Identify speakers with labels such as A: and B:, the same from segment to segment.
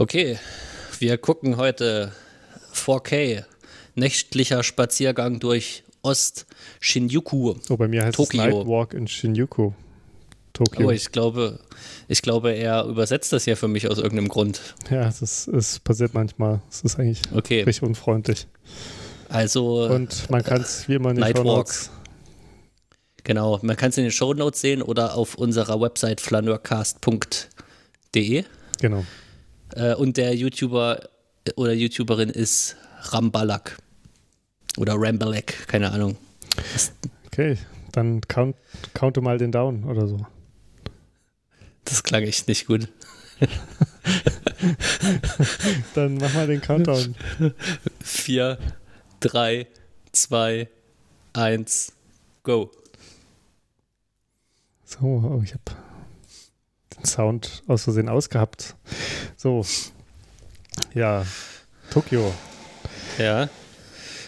A: Okay, wir gucken heute 4K. Nächtlicher Spaziergang durch Ost-Shinjuku.
B: Oh, bei mir heißt
A: Tokio.
B: es Nightwalk in Shinjuku. Tokio.
A: Oh, ich glaube, ich glaube, er übersetzt das hier für mich aus irgendeinem Grund.
B: ja, es, ist, es passiert manchmal. Es ist eigentlich
A: Okay,
B: richtig unfreundlich.
A: also
B: Und man kann es wie immer nicht
A: Nightwalk. genau, man kann es in den Shownotes sehen oder auf unserer Website flaneurcast.de.
B: Genau.
A: Äh, und der YouTuber oder YouTuberin ist Rambalak. Oder Rambalek, keine Ahnung.
B: Okay, dann count, counte mal den Down oder so.
A: Das klang echt nicht gut.
B: Dann mach mal den Countdown.
A: 4, 3, 2, 1, go.
B: So, oh, ich den Sound aus Versehen ausgehabt. So. Ja, Tokio.
A: Ja.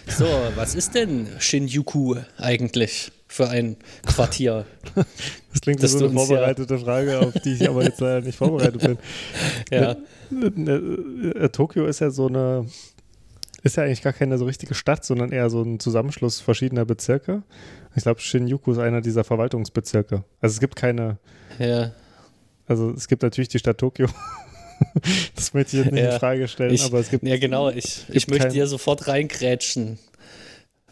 A: So, was ist denn Shinjuku eigentlich für ein Quartier?
B: Das klingt wie so eine
A: uns ja-
B: vorbereitete Frage, auf die ich aber jetzt leider nicht vorbereitet bin.
A: Ja,
B: Äh, äh, Tokio ist ja so eine, ist ja eigentlich gar keine so richtige Stadt, sondern eher so ein Zusammenschluss verschiedener Bezirke. Ich glaube, Shinjuku ist einer dieser Verwaltungsbezirke. Also es gibt keine,
A: ja.
B: Also es gibt natürlich die Stadt Tokio. das möchte ich jetzt nicht
A: Ja,
B: in Frage stellen,
A: ich-
B: aber es gibt
A: Ja, genau. Ich, ich möchte
B: kein-
A: hier sofort reingrätschen.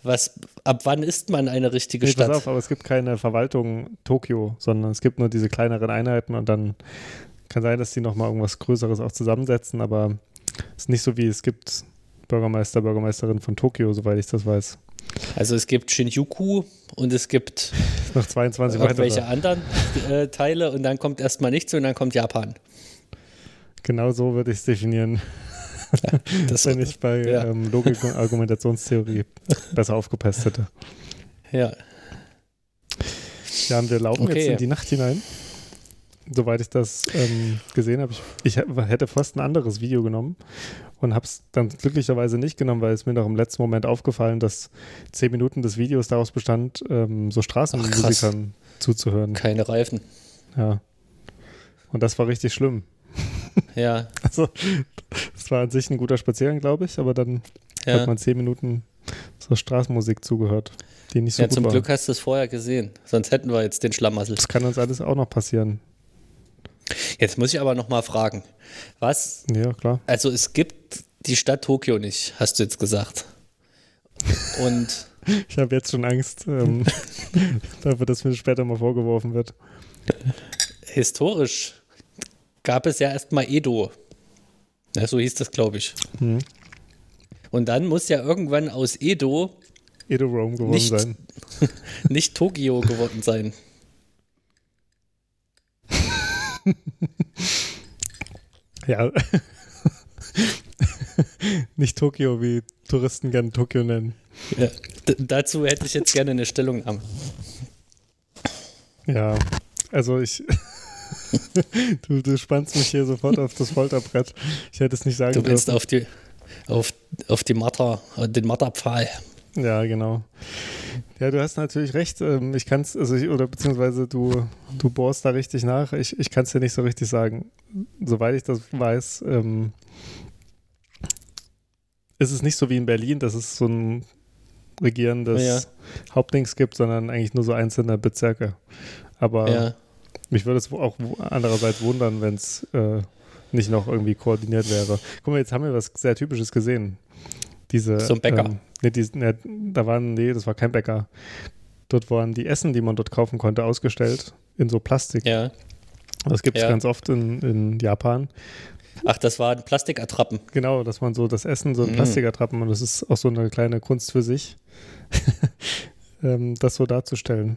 A: Was, ab wann ist man eine richtige
B: Nee, pass
A: Stadt?
B: auf, aber es gibt keine Verwaltung Tokio, sondern es gibt nur diese kleineren Einheiten und dann kann sein, dass die nochmal irgendwas Größeres auch zusammensetzen, aber es ist nicht so wie es gibt Bürgermeister, Bürgermeisterin von Tokio, soweit ich das weiß.
A: Also es gibt Shinjuku und es gibt
B: Noch 22
A: irgendwelche
B: weitere.
A: anderen äh, Teile und dann kommt erstmal nichts und dann kommt Japan.
B: Genau so würde ich es definieren,
A: Das,
B: wenn ich bei
A: ja.
B: ähm, Logik und Argumentationstheorie besser aufgepasst hätte.
A: ja.
B: Ja, und wir laufen
A: Okay.
B: jetzt in die Nacht hinein. Soweit ich das ähm, gesehen habe. Ich, ich hätte fast ein anderes Video genommen und habe es dann glücklicherweise nicht genommen, weil es mir noch im letzten Moment aufgefallen, dass zehn Minuten des Videos daraus bestand, ähm, so Straßenmusikern zuzuhören.
A: Keine Reifen.
B: Ja. Und das war richtig schlimm.
A: Ja,
B: Also, es war an sich ein guter Spaziergang, glaube ich, aber dann
A: ja.
B: hat man zehn Minuten so Straßenmusik zugehört, die nicht so
A: ja
B: gut
A: zum
B: war.
A: Glück hast du es vorher gesehen. Sonst hätten wir jetzt den Schlamassel.
B: Das kann uns alles auch noch passieren.
A: Jetzt muss ich aber noch mal fragen. Was?
B: Ja, klar.
A: Also es gibt die Stadt Tokio nicht, hast du jetzt gesagt. Und
B: Ich habe jetzt schon Angst ähm, dafür, dass mir später mal vorgeworfen wird.
A: historisch gab es ja erstmal Edo. Ja, so hieß das, glaube ich.
B: Hm.
A: Und dann muss ja irgendwann aus Edo
B: Edo Rome geworden
A: Nicht-
B: sein.
A: nicht Tokio geworden sein.
B: Ja. Nicht Tokio, wie Touristen gerne Tokio nennen.
A: Ja. Dazu hätte ich jetzt gerne eine Stellungnahme.
B: Ja, also ich. du, du spannst mich hier sofort auf das Folterbrett. Ich hätte es nicht sagen
A: Du willst auf die auf, auf die Marter, den Marterpfahl.
B: Ja, genau. Ja, du hast natürlich recht. Ähm, Ich kann es, also ich, oder beziehungsweise du, du bohrst da richtig nach. Ich, ich kann es dir nicht so richtig sagen. Soweit ich das weiß, ähm, ist es nicht so wie in Berlin, dass es so ein regierendes
A: Ja.
B: Hauptdings gibt, sondern eigentlich nur so einzelne Bezirke. Aber
A: Ja.
B: mich würde es auch andererseits wundern, wenn es äh, nicht noch irgendwie koordiniert wäre. Guck mal, jetzt haben wir was sehr Typisches gesehen. Diese,
A: So ein Bäcker.
B: Ähm, nee, die, nee, da waren, nee, das war kein Bäcker. Dort waren die Essen, die man dort kaufen konnte, ausgestellt in so Plastik.
A: ja.
B: Das gibt es
A: Ja.
B: ganz oft in, in Japan.
A: Ach, das waren Plastikattrappen.
B: Genau, dass man so das Essen so in
A: Mhm.
B: Plastik ertrappen und das ist auch so eine kleine Kunst für sich, ähm, das so darzustellen.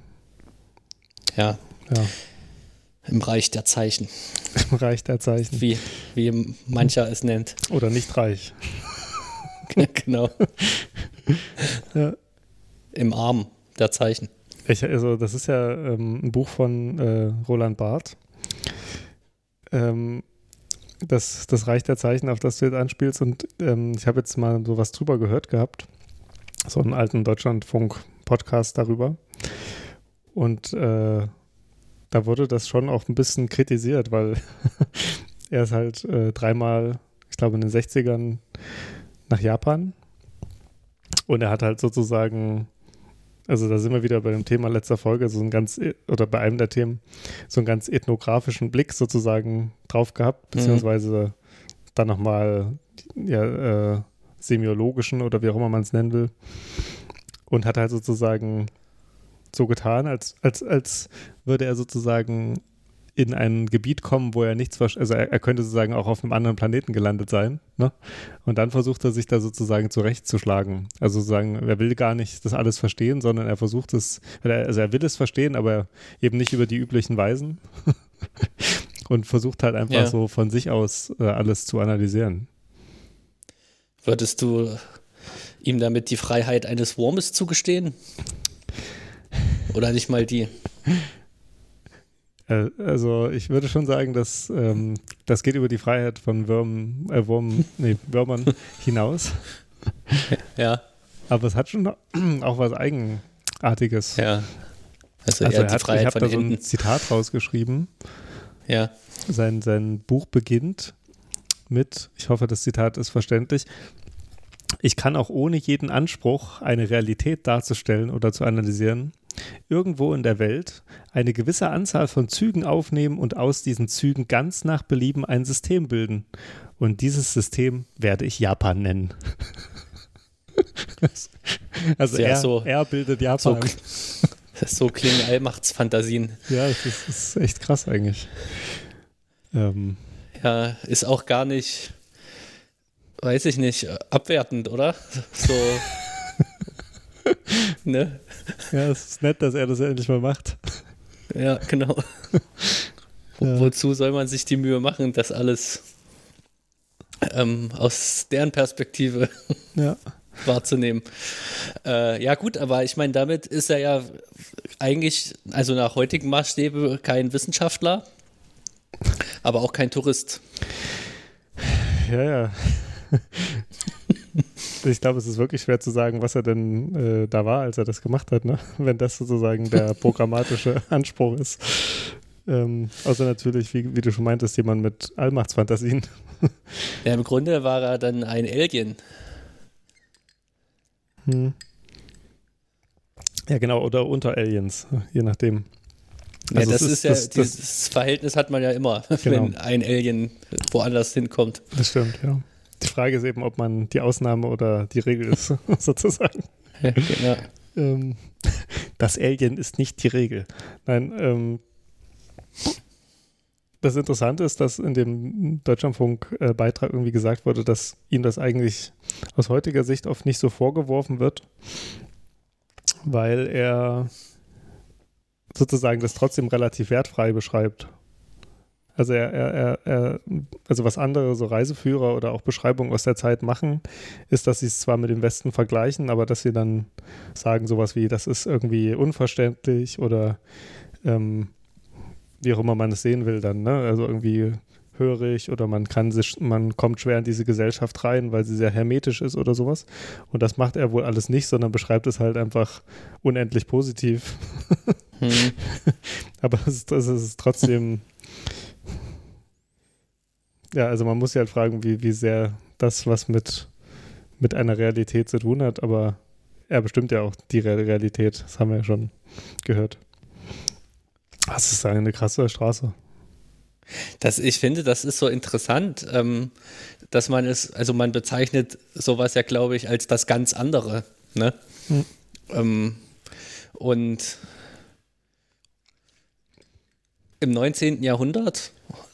A: Ja.
B: Ja,
A: Im Reich der Zeichen,
B: im Reich der Zeichen.
A: wie, wie mancher es nennt.
B: Oder nicht reich.
A: genau.
B: Ja.
A: Im Arm der Zeichen.
B: Ich, also das ist ja ähm, ein Buch von äh, Roland Barth. Ähm, das, das Reich der Zeichen, auf das du jetzt anspielst. Und ähm, ich habe jetzt mal so was drüber gehört gehabt. So einen alten Deutschlandfunk-Podcast darüber. Und äh, da wurde das schon auch ein bisschen kritisiert, weil er ist halt äh, dreimal glaube in den 60ern nach Japan. Und er hat halt sozusagen, also da sind wir wieder bei dem Thema letzter Folge, so ein ganz, oder bei einem der Themen, so einen ganz ethnografischen Blick sozusagen drauf gehabt, mhm. beziehungsweise mhm. dann nochmal ja, äh, semiologischen oder wie auch immer man es nennen will. Und hat halt sozusagen so getan, als, als, als würde er sozusagen in ein Gebiet kommen, wo er nichts, also er, er, könnte sozusagen auch auf einem anderen Planeten gelandet sein, ne? Und dann versucht er sich da sozusagen zurechtzuschlagen. Also sozusagen, er will gar nicht das alles verstehen, sondern er versucht es, also er will es verstehen, aber eben nicht über die üblichen Weisen und versucht halt einfach ja. so von sich aus äh, alles zu analysieren.
A: Würdest du ihm damit die Freiheit eines Wurmes zugestehen? Oder nicht mal die?
B: Äh, also ich würde schon sagen, dass ähm, das geht über die Freiheit von Würm, äh, Wurm, nee, Würmern hinaus.
A: Ja.
B: Aber es hat schon auch was Eigenartiges.
A: Ja.
B: Also, also er hat, ich habe da so ein Zitat rausgeschrieben.
A: Ja.
B: Sein, sein Buch beginnt mit, ich hoffe, das Zitat ist verständlich, ich kann auch ohne jeden Anspruch, eine Realität darzustellen oder zu analysieren, irgendwo in der Welt eine gewisse Anzahl von Zügen aufnehmen und aus diesen Zügen ganz nach Belieben ein System bilden. Und dieses System werde ich Japan nennen. also er, so, er, bildet Japan.
A: So, so klingen Allmachtsfantasien.
B: Ja, das ist, das ist echt krass eigentlich.
A: Ähm. Ja, ist auch gar nicht, weiß ich nicht, abwertend, oder? So.
B: ne? Ja, es ist nett, dass er das endlich mal macht.
A: Ja, genau. ja. Wozu soll man sich die Mühe machen, das alles ähm, aus deren Perspektive ja. wahrzunehmen? Äh, ja, gut, aber ich meine, damit ist er ja eigentlich, also nach heutigen Maßstäben, kein Wissenschaftler, aber auch kein Tourist.
B: Ja, ja ich glaube, es ist wirklich schwer zu sagen, was er denn äh, da war, als er das gemacht hat, ne? wenn das sozusagen der programmatische Anspruch ist. Ähm, außer natürlich, wie, wie, du schon meintest, jemand mit Allmachtsfantasien.
A: ja, im Grunde war er dann ein Alien.
B: Hm. Ja, genau, oder unter Aliens, je nachdem.
A: Also ja, das ist, ist, ja, das, dieses das, Verhältnis hat man ja immer, genau. wenn ein Alien woanders hinkommt.
B: Das stimmt, ja. Die Frage ist eben, ob man die Ausnahme oder die Regel ist, sozusagen. Ja. Ähm, das Alien ist nicht die Regel. Nein, ähm, das Interessante ist, dass in dem Deutschlandfunk-Beitrag irgendwie gesagt wurde, dass ihm das eigentlich aus heutiger Sicht oft nicht so vorgeworfen wird, weil er sozusagen das trotzdem relativ wertfrei beschreibt also er, er, er, also was andere so Reiseführer oder auch Beschreibungen aus der Zeit machen, ist, dass sie es zwar mit dem Westen vergleichen, aber dass sie dann sagen sowas wie, das ist irgendwie unverständlich oder ähm, wie auch immer man es sehen will dann, ne? Also irgendwie hörig oder man kann sich, man kommt schwer in diese Gesellschaft rein, weil sie sehr hermetisch ist oder sowas. Und das macht er wohl alles nicht, sondern beschreibt es halt einfach unendlich positiv. Hm. Aber es es ist trotzdem ja, also man muss ja halt fragen, wie, wie sehr das was mit, mit einer Realität zu tun hat, aber er bestimmt ja auch die Realität, das haben wir ja schon gehört. Das ist eine krasse Straße.
A: Das, ich finde, das ist so interessant, ähm, dass man es, also man bezeichnet sowas ja, glaube ich, als das ganz andere. Ne? Hm. Ähm, und im 19. Jahrhundert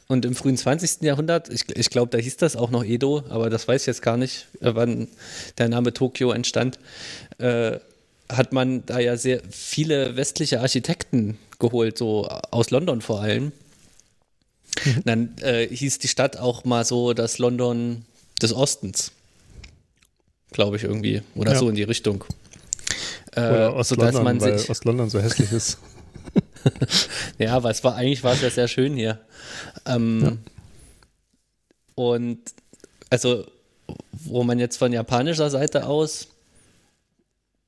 A: und im frühen 20. Jahrhundert, ich, ich glaube, da hieß das auch noch Edo, aber das weiß ich jetzt gar nicht, äh, wann der Name Tokio entstand, äh, hat man da ja sehr viele westliche Architekten geholt, so aus London vor allem. Mhm. Dann äh, hieß die Stadt auch mal so das London des Ostens, glaube ich irgendwie, oder ja. so in die Richtung.
B: Äh, oder Ost-London, weil Ost-London so hässlich ist.
A: ja, aber es war eigentlich war es ja sehr schön hier. Ähm, ja. Und also, wo man jetzt von japanischer Seite aus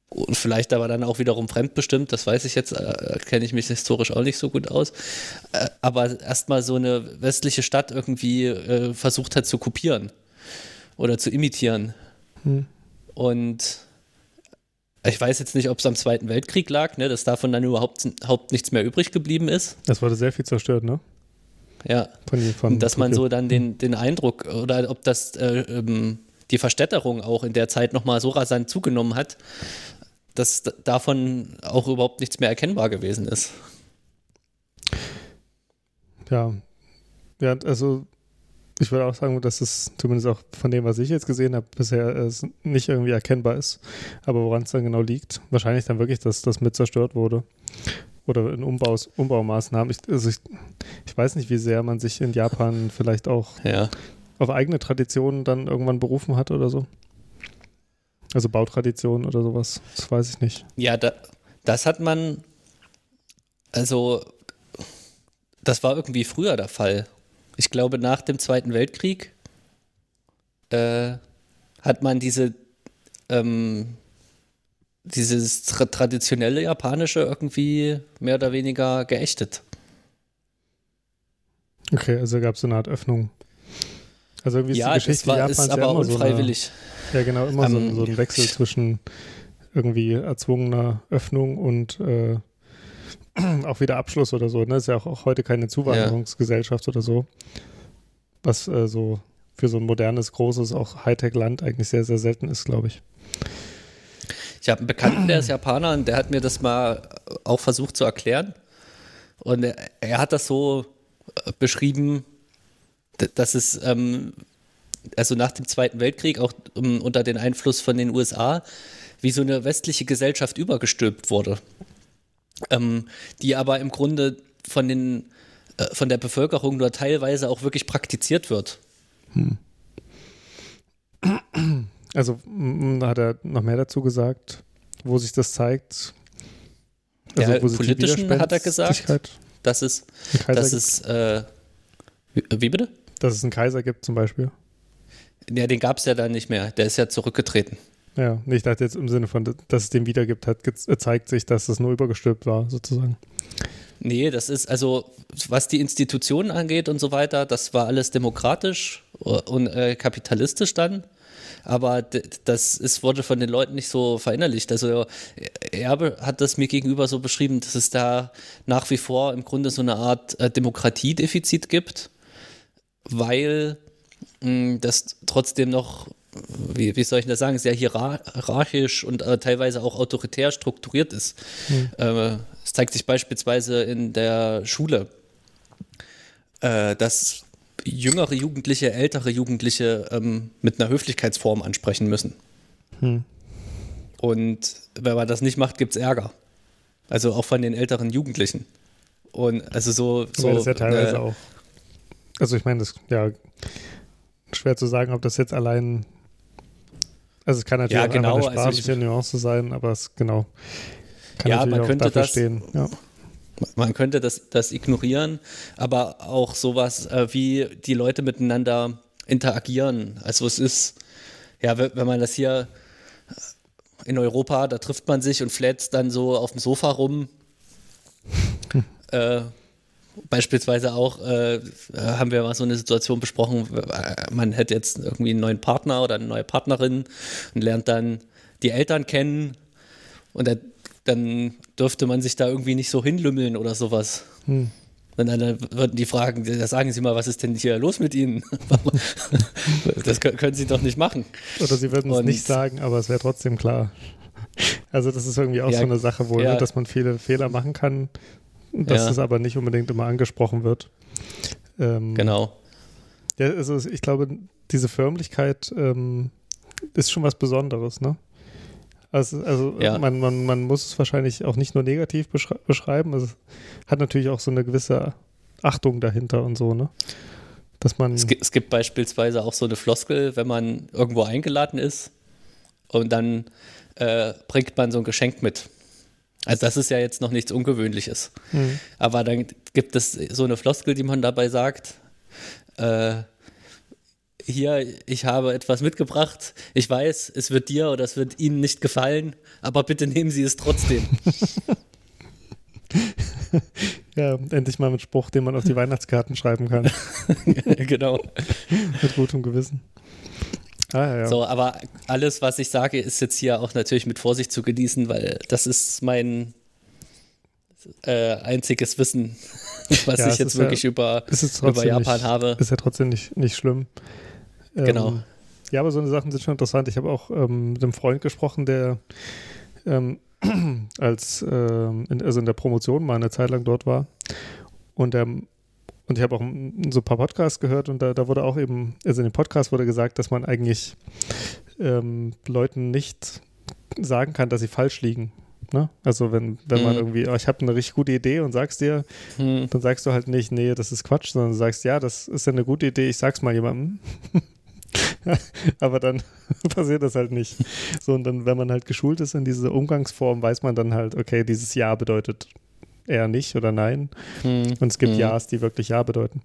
A: und vielleicht aber dann auch wiederum fremdbestimmt, das weiß ich jetzt, äh, kenne ich mich historisch auch nicht so gut aus, äh, aber erstmal so eine westliche Stadt irgendwie äh, versucht hat zu kopieren. oder zu imitieren.
B: Hm.
A: Und ich weiß jetzt nicht, ob es am Zweiten Weltkrieg lag, ne, dass davon dann überhaupt, überhaupt nichts mehr übrig geblieben ist.
B: Das wurde sehr viel zerstört, ne?
A: Ja.
B: Von, von
A: dass man so dann den, den Eindruck oder ob das äh, ähm, die Verstädterung auch in der Zeit nochmal so rasant zugenommen hat, dass davon auch überhaupt nichts mehr erkennbar gewesen ist.
B: Ja. Ja, also ich würde auch sagen, dass es zumindest auch von dem, was ich jetzt gesehen habe, bisher es nicht irgendwie erkennbar ist. Aber woran es dann genau liegt, wahrscheinlich dann wirklich, dass das mit zerstört wurde. Oder in Umbaus, Umbaumaßnahmen. Ich, also ich, ich weiß nicht, wie sehr man sich in Japan vielleicht auch
A: Ja.
B: auf eigene Traditionen dann irgendwann berufen hat oder so. Also Bautraditionen oder sowas. Das weiß ich nicht.
A: Ja, da, das hat man, also, das war irgendwie früher der Fall. Ich glaube, nach dem Zweiten Weltkrieg äh, hat man diese, ähm, dieses tra traditionelle Japanische irgendwie mehr oder weniger geächtet.
B: Okay, also gab es so eine Art Öffnung. Also irgendwie ist
A: ja,
B: die Geschichte
A: war,
B: Japans
A: ist
B: ja
A: aber
B: immer so eine,
A: unfreiwillig.
B: Ja, genau, immer so, ein-
A: Ähm,
B: so ein Wechsel zwischen irgendwie erzwungener Öffnung und äh, auch wieder Abschluss oder so. Ne? Ist ja auch, auch heute keine Zuwanderungsgesellschaft oder so. Was äh, so für so ein modernes, großes, auch Hightech-Land eigentlich sehr, sehr selten ist, glaube ich.
A: Ich habe einen Bekannten, der ist Japaner und der hat mir das mal auch versucht zu erklären. Und er, er hat das so äh, beschrieben, dass es ähm, also nach dem Zweiten Weltkrieg auch ähm, unter den Einfluss von den USA wie so eine westliche Gesellschaft übergestülpt wurde, ähm, die aber im Grunde von den äh, von der Bevölkerung nur teilweise auch wirklich praktiziert wird.
B: Also m- hat er noch mehr dazu gesagt, wo sich das zeigt. Also,
A: Ja, politischen hat er gesagt.
B: Widerspenstigkeit
A: Das ist,
B: im Kaiser
A: das
B: gibt.
A: ist, äh, wie, wie bitte?
B: dass es einen Kaiser gibt zum Beispiel.
A: Ja, den gab es ja dann nicht mehr. Der ist ja zurückgetreten.
B: Ja, ich dachte jetzt im Sinne von, dass es den wiedergibt, hat ge- zeigt sich, dass es nur übergestülpt war, sozusagen.
A: Nee, das ist also, was die Institutionen angeht und so weiter, das war alles demokratisch und äh, kapitalistisch dann. Aber das ist, wurde von den Leuten nicht so verinnerlicht. Also Erbe hat das mir gegenüber so beschrieben, dass es da nach wie vor im Grunde so eine Art äh, Demokratiedefizit gibt, weil mh, das trotzdem noch, wie, wie soll ich das sagen, sehr hierar- hierarchisch und äh, teilweise auch autoritär strukturiert ist. Äh, Es zeigt sich beispielsweise in der Schule, äh, dass jüngere Jugendliche, ältere Jugendliche ähm, mit einer Höflichkeitsform ansprechen müssen.
B: Hm.
A: Und wenn man das nicht macht, gibt es Ärger. Also auch von den älteren Jugendlichen. Und also so. so
B: das ja teilweise auch. Also ich meine, das ja schwer zu sagen, ob das jetzt allein. Also es kann natürlich
A: Ja,
B: auch
A: genau,
B: eine
A: also ich-
B: sprachliche Nuance sein, aber es genau. Kann
A: Ja, man könnte das-
B: stehen. Ja.
A: Man könnte das, das ignorieren, aber auch sowas, äh, wie die Leute miteinander interagieren. Also es ist, ja, wenn man das hier in Europa, da trifft man sich und flätzt dann so auf dem Sofa rum. äh, beispielsweise auch äh, haben wir mal so eine Situation besprochen, äh, man hätte jetzt irgendwie einen neuen Partner oder eine neue Partnerin und lernt dann die Eltern kennen und dann, dann dürfte man sich da irgendwie nicht so hinlümmeln oder sowas.
B: Hm.
A: Und dann würden die fragen, sagen Sie mal, was ist denn hier los mit Ihnen? das können, Sie doch nicht machen.
B: Oder sie würden es nicht sagen, aber es wäre trotzdem klar. Also das ist irgendwie auch
A: Ja,
B: so eine Sache, wo
A: ja.
B: ne, dass man viele Fehler machen kann, dass
A: Ja.
B: es aber nicht unbedingt immer angesprochen wird. Ähm,
A: Genau.
B: Ja, also ich glaube, diese Förmlichkeit ähm, ist schon was Besonderes, ne? Also, also
A: Ja.
B: man, man, man muss es wahrscheinlich auch nicht nur negativ beschrei beschreiben, es hat natürlich auch so eine gewisse Achtung dahinter und so, ne? Dass man,
A: Es gibt, es gibt beispielsweise auch so eine Floskel, wenn man irgendwo eingeladen ist und dann äh, bringt man so ein Geschenk mit. Also das ist ja jetzt noch nichts Ungewöhnliches.
B: Hm.
A: Aber dann gibt es so eine Floskel, die man dabei sagt. Äh, hier, ich habe etwas mitgebracht. Ich weiß, es wird dir oder es wird Ihnen nicht gefallen, aber bitte nehmen Sie es trotzdem.
B: ja, endlich mal mit Spruch, den man auf die Weihnachtskarten schreiben kann,
A: genau.
B: mit gutem Gewissen. Ah, ja.
A: So, aber alles, was ich sage, ist jetzt hier auch natürlich mit Vorsicht zu genießen, weil das ist mein äh, einziges Wissen, was
B: Ja,
A: ich jetzt wirklich über, über Japan
B: nicht,
A: habe.
B: Ist ja trotzdem nicht, nicht schlimm. Ähm,
A: Genau.
B: Ja, aber so eine Sachen sind schon interessant. Ich habe auch ähm, mit einem Freund gesprochen, der ähm, als ähm, in, also in der Promotion mal eine Zeit lang dort war. Und der und ich habe auch so ein paar Podcasts gehört und da, da wurde auch eben, also in dem Podcast wurde gesagt, dass man eigentlich ähm, Leuten nicht sagen kann, dass sie falsch liegen. Ne? Also wenn, wenn man
A: Mhm.
B: irgendwie, oh, ich habe eine richtig gute Idee und sagst dir,
A: Hm.
B: dann sagst du halt nicht, nee, das ist Quatsch, sondern du sagst, ja, das ist ja eine gute Idee, ich sag's mal jemandem. Aber dann passiert das halt nicht. So, und dann, wenn man halt geschult ist in diese Umgangsform, weiß man dann halt, okay, dieses Ja bedeutet eher nicht oder nein.
A: Hm.
B: Und es gibt
A: Hm.
B: Ja's, die wirklich Ja bedeuten.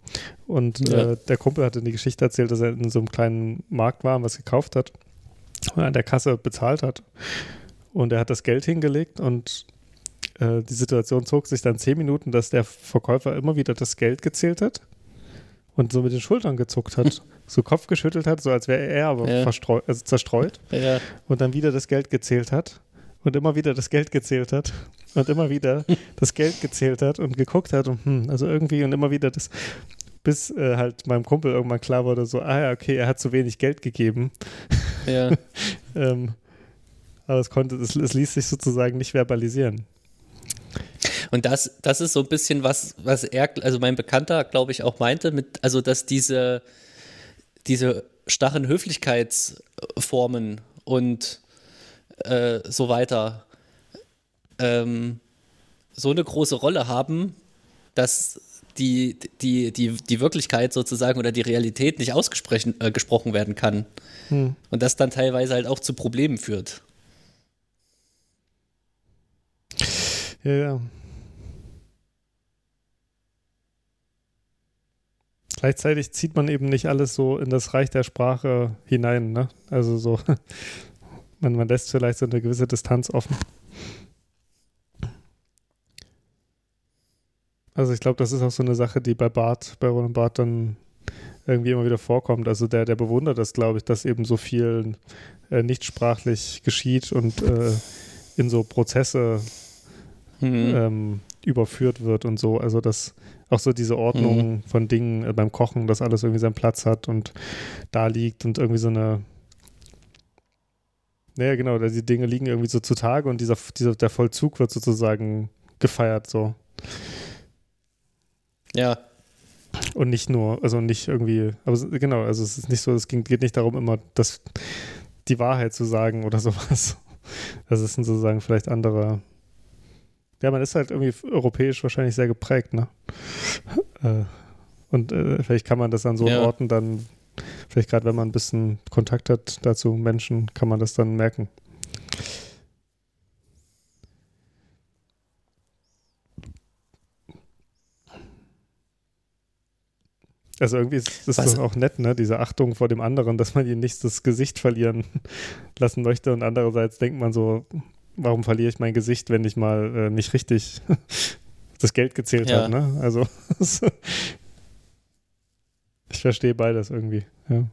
B: Und
A: Ja.
B: äh, der Kumpel hatte die Geschichte erzählt, dass er in so einem kleinen Markt war und was gekauft hat und an der Kasse bezahlt hat. Und er hat das Geld hingelegt und äh, die Situation zog sich dann zehn Minuten, dass der Verkäufer immer wieder das Geld gezählt hat und so mit den Schultern gezuckt hat, so Kopf geschüttelt hat, so als wäre er aber
A: Ja.
B: also zerstreut
A: Ja.
B: und dann wieder das Geld gezählt hat und immer wieder das Geld gezählt hat und immer wieder das Geld gezählt hat und geguckt hat und hm, also irgendwie und immer wieder das bis äh, halt meinem Kumpel irgendwann klar wurde so ah ja okay er hat zu wenig Geld gegeben
A: ja.
B: ähm, aber es konnte es, es ließ sich sozusagen nicht verbalisieren
A: Und das, das ist so ein bisschen was, was er, also mein Bekannter, glaube ich, auch meinte, mit, also dass diese, diese starren Höflichkeitsformen und äh, so weiter ähm, so eine große Rolle haben, dass die, die, die, die Wirklichkeit sozusagen oder die Realität nicht ausgesprochen äh, gesprochen werden kann.
B: Hm.
A: Und das dann teilweise halt auch zu Problemen führt.
B: ja ja Gleichzeitig zieht man eben nicht alles so in das Reich der Sprache hinein, ne? Also so, man, man lässt vielleicht so eine gewisse Distanz offen. Also ich glaube, das ist auch so eine Sache, die bei Bart, bei Roland Bart dann irgendwie immer wieder vorkommt. Also der, der bewundert das, glaube ich, dass eben so viel äh, nicht sprachlich geschieht und äh, in so Prozesse
A: Mhm.
B: ähm, überführt wird und so. Also dass auch so diese Ordnung von Dingen äh, beim Kochen, dass alles irgendwie seinen Platz hat und da liegt und irgendwie so eine naja, genau, da die Dinge liegen irgendwie so zutage und dieser, dieser, der Vollzug wird sozusagen gefeiert so.
A: Ja,
B: Und nicht nur, also nicht irgendwie, aber genau, also es ist nicht so, es ging, geht nicht darum, immer das, die Wahrheit zu sagen oder sowas. Das ist sozusagen vielleicht andere. Ja, man ist halt irgendwie europäisch wahrscheinlich sehr geprägt, ne? Äh, Und äh, vielleicht kann man das an so
A: Ja.
B: Orten dann, vielleicht gerade wenn man ein bisschen Kontakt hat dazu Menschen, kann man das dann merken. Also irgendwie ist das auch nett, ne? Diese Achtung vor dem anderen, dass man ihn nicht das Gesicht verlieren lassen möchte. Und andererseits denkt man so, warum verliere ich mein Gesicht, wenn ich mal äh, nicht richtig das Geld gezählt
A: Ja.
B: habe, ne? Also ich verstehe beides irgendwie. Ja.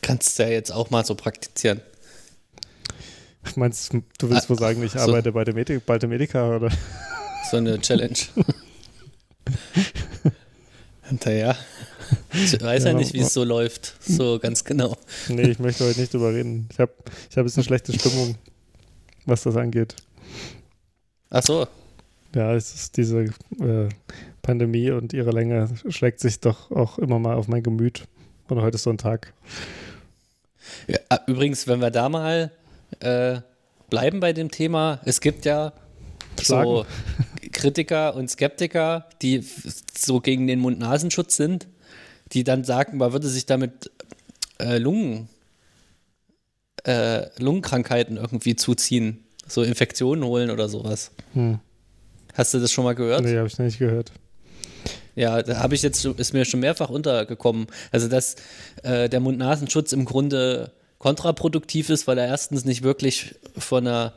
A: kannst du ja jetzt auch mal so praktizieren.
B: Meinst du, willst
A: Ah,
B: wohl sagen, ich
A: so.
B: arbeite bei dem Ethik, bei dem Edeka oder?
A: So eine Challenge. Hinterher. Ich weiß ja,
B: Ja,
A: nicht, wie es so läuft. So ganz genau.
B: Nee, ich möchte heute nicht drüber reden. Ich habe ich hab ein bisschen schlechte Stimmung, was das angeht.
A: Ach so.
B: Ja, es ist diese äh, Pandemie und ihre Länge schlägt sich doch auch immer mal auf mein Gemüt. Und heute ist so ein Tag.
A: Ja, ah, übrigens, wenn wir da mal äh, bleiben bei dem Thema, es gibt ja so Kritiker und Skeptiker, die so gegen den Mund-Nasenschutz sind, die dann sagen, man würde sich damit äh, Lungen, äh, Lungenkrankheiten irgendwie zuziehen, so Infektionen holen oder sowas.
B: Hm.
A: Hast du das schon mal gehört?
B: Nee, habe ich nicht gehört.
A: Ja, da habe ich jetzt ist mir schon mehrfach untergekommen. Also dass äh, der Mund-Nasenschutz im Grunde kontraproduktiv ist, weil er erstens nicht wirklich vor einer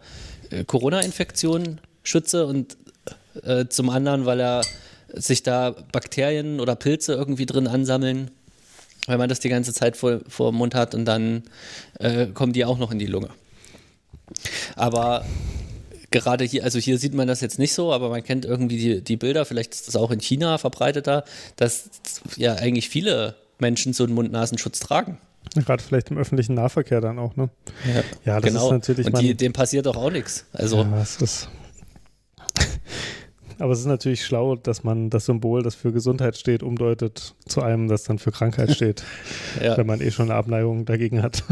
A: äh, Corona-Infektion schütze und äh, zum anderen, weil er sich da Bakterien oder Pilze irgendwie drin ansammeln wenn man das die ganze Zeit vor, vor dem Mund hat und dann äh, kommen die auch noch in die Lunge. Aber gerade hier, also hier sieht man das jetzt nicht so, aber man kennt irgendwie die, die Bilder, vielleicht ist das auch in China verbreiteter, dass ja eigentlich viele Menschen so einen Mund-Nasenschutz tragen.
B: Gerade vielleicht im öffentlichen Nahverkehr dann auch, ne?
A: Ja,
B: Ja, das
A: genau.
B: ist natürlich
A: Und die, dem passiert doch auch nichts. Also,
B: Ja, es ist. Aber es ist natürlich schlau, dass man das Symbol, das für Gesundheit steht, umdeutet zu einem, das dann für Krankheit steht,
A: ja,
B: wenn man eh schon eine Abneigung dagegen hat.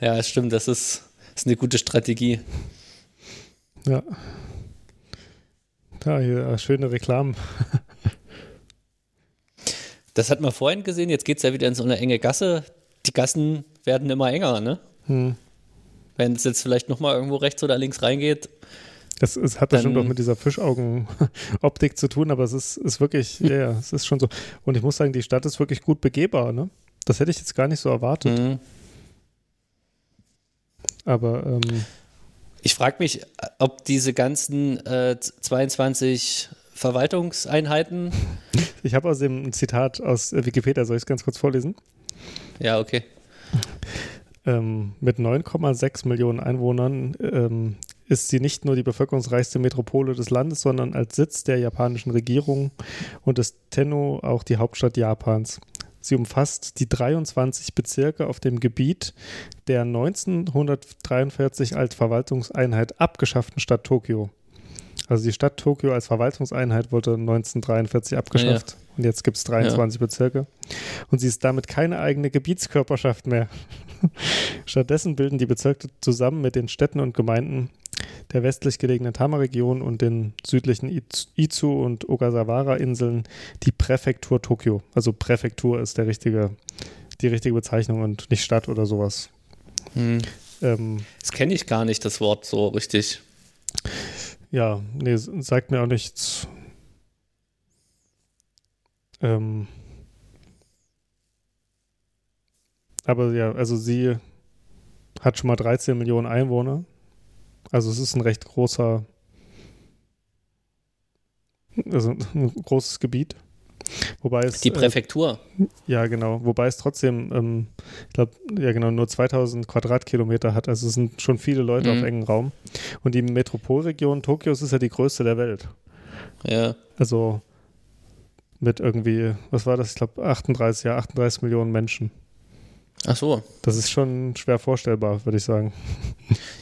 A: ja, stimmt, das ist, ist eine gute Strategie.
B: Ja. Ja, hier äh, schöne Reklamen.
A: Das hat man vorhin gesehen, jetzt geht es ja wieder in so eine enge Gasse. Die Gassen werden immer enger, ne?
B: Hm.
A: Wenn es jetzt vielleicht nochmal irgendwo rechts oder links reingeht.
B: Das ist, hat bestimmt auch mit dieser Fischaugen-Optik zu tun, aber es ist, ist wirklich, ja, ja, es ist schon so. Und ich muss sagen, die Stadt ist wirklich gut begehbar, ne? Das hätte ich jetzt gar nicht so erwartet.
A: Mhm.
B: Aber ähm,
A: Ich frage mich, ob diese ganzen äh, 22 Verwaltungseinheiten.
B: ich habe außerdem ein Zitat aus Wikipedia, soll ich es ganz kurz vorlesen?
A: Ja, okay.
B: Ähm, mit 9,6 Millionen Einwohnern ähm, ist sie nicht nur die bevölkerungsreichste Metropole des Landes, sondern als Sitz der japanischen Regierung und des Tenno auch die Hauptstadt Japans. Sie umfasst die 23 Bezirke auf dem Gebiet der 1943 als Verwaltungseinheit abgeschafften Stadt Tokio. Also die Stadt Tokio als Verwaltungseinheit wurde 1943 abgeschafft und jetzt gibt es 23 Bezirke. Und sie ist damit keine eigene Gebietskörperschaft mehr. Stattdessen bilden die Bezirke zusammen mit den Städten und Gemeinden der westlich gelegenen Tama-Region und den südlichen Iz- Izu- und Ogasawara-Inseln die Präfektur Tokio. Also Präfektur ist der richtige, die richtige Bezeichnung und nicht Stadt oder sowas.
A: Hm.
B: Ähm,
A: Das kenne ich gar nicht, das Wort so richtig.
B: ja, nee, sagt mir auch nichts. Ähm, aber ja, also sie hat schon mal 13 Millionen Einwohner. Also es ist ein recht großer, also ein großes Gebiet. Wobei es
A: Die
B: äh,
A: Präfektur.
B: ja, genau. Wobei es trotzdem, ähm, ich glaube, ja genau, nur 2000 Quadratkilometer hat. Also es sind schon viele Leute
A: Mhm.
B: auf engem Raum. Und die Metropolregion Tokios ist ja die größte der Welt.
A: Ja.
B: Also mit irgendwie, was war das? Ich glaube 38, ja, 38 Millionen Menschen.
A: Ach so.
B: Das ist schon schwer vorstellbar, würde ich sagen.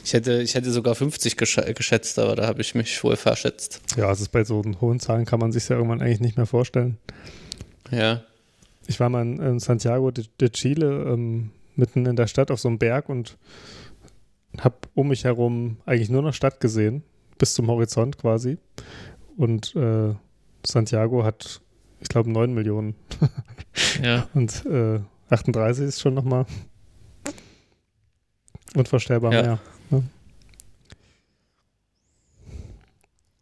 A: Ich hätte, ich hätte sogar 50 gesch geschätzt, aber da habe ich mich wohl verschätzt.
B: Ja, es ist bei so hohen Zahlen kann man sich ja irgendwann eigentlich nicht mehr vorstellen.
A: Ja.
B: Ich war mal in, in Santiago de, de Chile, ähm, mitten in der Stadt auf so einem Berg und habe um mich herum eigentlich nur noch Stadt gesehen, bis zum Horizont quasi. Und äh, Santiago hat, ich glaube, 9 Millionen.
A: Ja.
B: Und äh, 38 ist schon nochmal unvorstellbar
A: Ja.
B: mehr.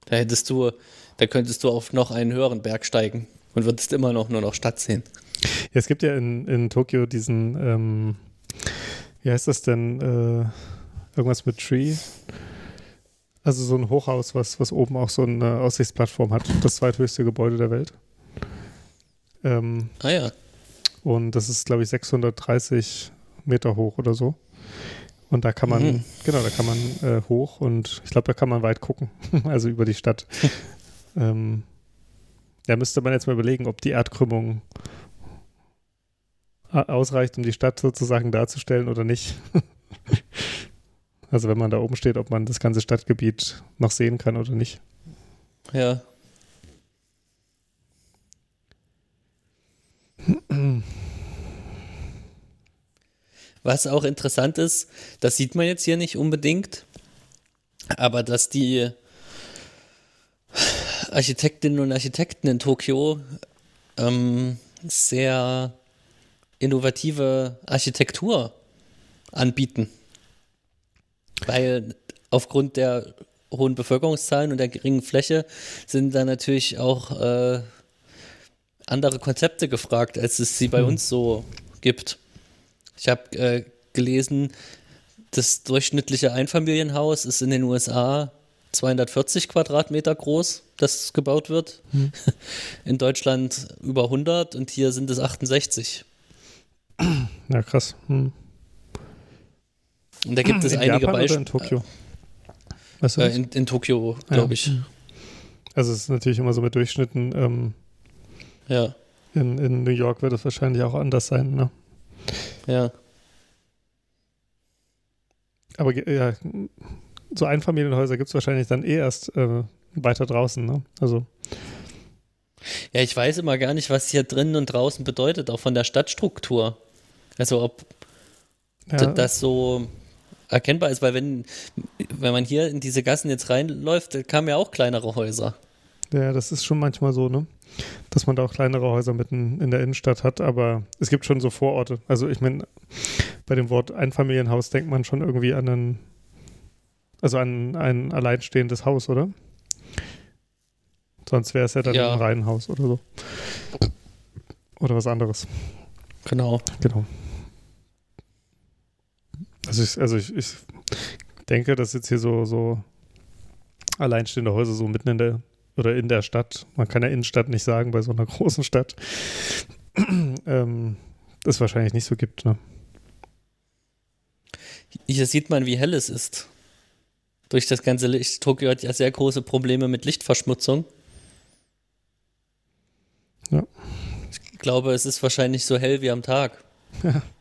A: Da hättest du, da könntest du auf noch einen höheren Berg steigen und würdest immer noch nur noch Stadt sehen.
B: Ja, es gibt ja in, in Tokio diesen, ähm, wie heißt das denn, äh, irgendwas mit Tree. Also so ein Hochhaus, was, was oben auch so eine Aussichtsplattform hat. Das zweithöchste Gebäude der Welt. Ähm,
A: Ah ja.
B: Und das ist, glaube ich, 630 Meter hoch oder so. Und da kann man,
A: Mhm.
B: genau, da kann man äh, hoch und ich glaube, da kann man weit gucken. also über die Stadt. ähm, da müsste man jetzt mal überlegen, ob die Erdkrümmung a- ausreicht, um die Stadt sozusagen darzustellen oder nicht. also wenn man da oben steht, ob man das ganze Stadtgebiet noch sehen kann oder nicht.
A: Ja. Was auch interessant ist, das sieht man jetzt hier nicht unbedingt, aber dass die Architektinnen und Architekten in Tokio ähm, sehr innovative Architektur anbieten. Weil aufgrund der hohen Bevölkerungszahlen und der geringen Fläche sind da natürlich auch äh, andere Konzepte gefragt, als es sie bei
B: Hm.
A: uns so gibt. Ich habe äh, gelesen, das durchschnittliche Einfamilienhaus ist in den USA 240 Quadratmeter groß, das gebaut wird. Hm. In Deutschland über 100 und hier sind es 68.
B: Ja, krass. Hm.
A: Und da gibt es
B: in
A: einige
B: Beispiele. in Tokio?
A: Weißt du äh, in, in, Tokio, glaube ja. ich.
B: Also es ist natürlich immer so mit Durchschnitten. Ähm,
A: ja.
B: In, in New York wird es wahrscheinlich auch anders sein, ne?
A: Ja.
B: Aber ja, so Einfamilienhäuser gibt es wahrscheinlich dann eh erst äh, weiter draußen, ne? Also.
A: Ja, ich weiß immer gar nicht, was hier drinnen und draußen bedeutet, auch von der Stadtstruktur. Also ob ja. das so erkennbar ist, weil wenn, wenn man hier in diese Gassen jetzt reinläuft, kamen ja auch kleinere Häuser.
B: Ja, das ist schon manchmal so, ne? Dass man da auch kleinere Häuser mitten in der Innenstadt hat, aber es gibt schon so Vororte. Also ich meine, bei dem Wort Einfamilienhaus denkt man schon irgendwie an einen, also an ein alleinstehendes Haus, oder? Sonst wäre es ja dann ja. ein Reihenhaus oder so. Oder was anderes.
A: Genau.
B: Genau. Also ich, also ich, ich denke, dass jetzt hier so, so alleinstehende Häuser so mitten in der oder in der Stadt, man kann ja Innenstadt nicht sagen bei so einer großen Stadt, ähm, das wahrscheinlich nicht so gibt. Ne?
A: Hier sieht man, wie hell es ist. Durch das ganze Licht. Tokio hat ja sehr große Probleme mit Lichtverschmutzung.
B: Ja.
A: Ich glaube, es ist wahrscheinlich so hell wie am Tag.
B: Ja.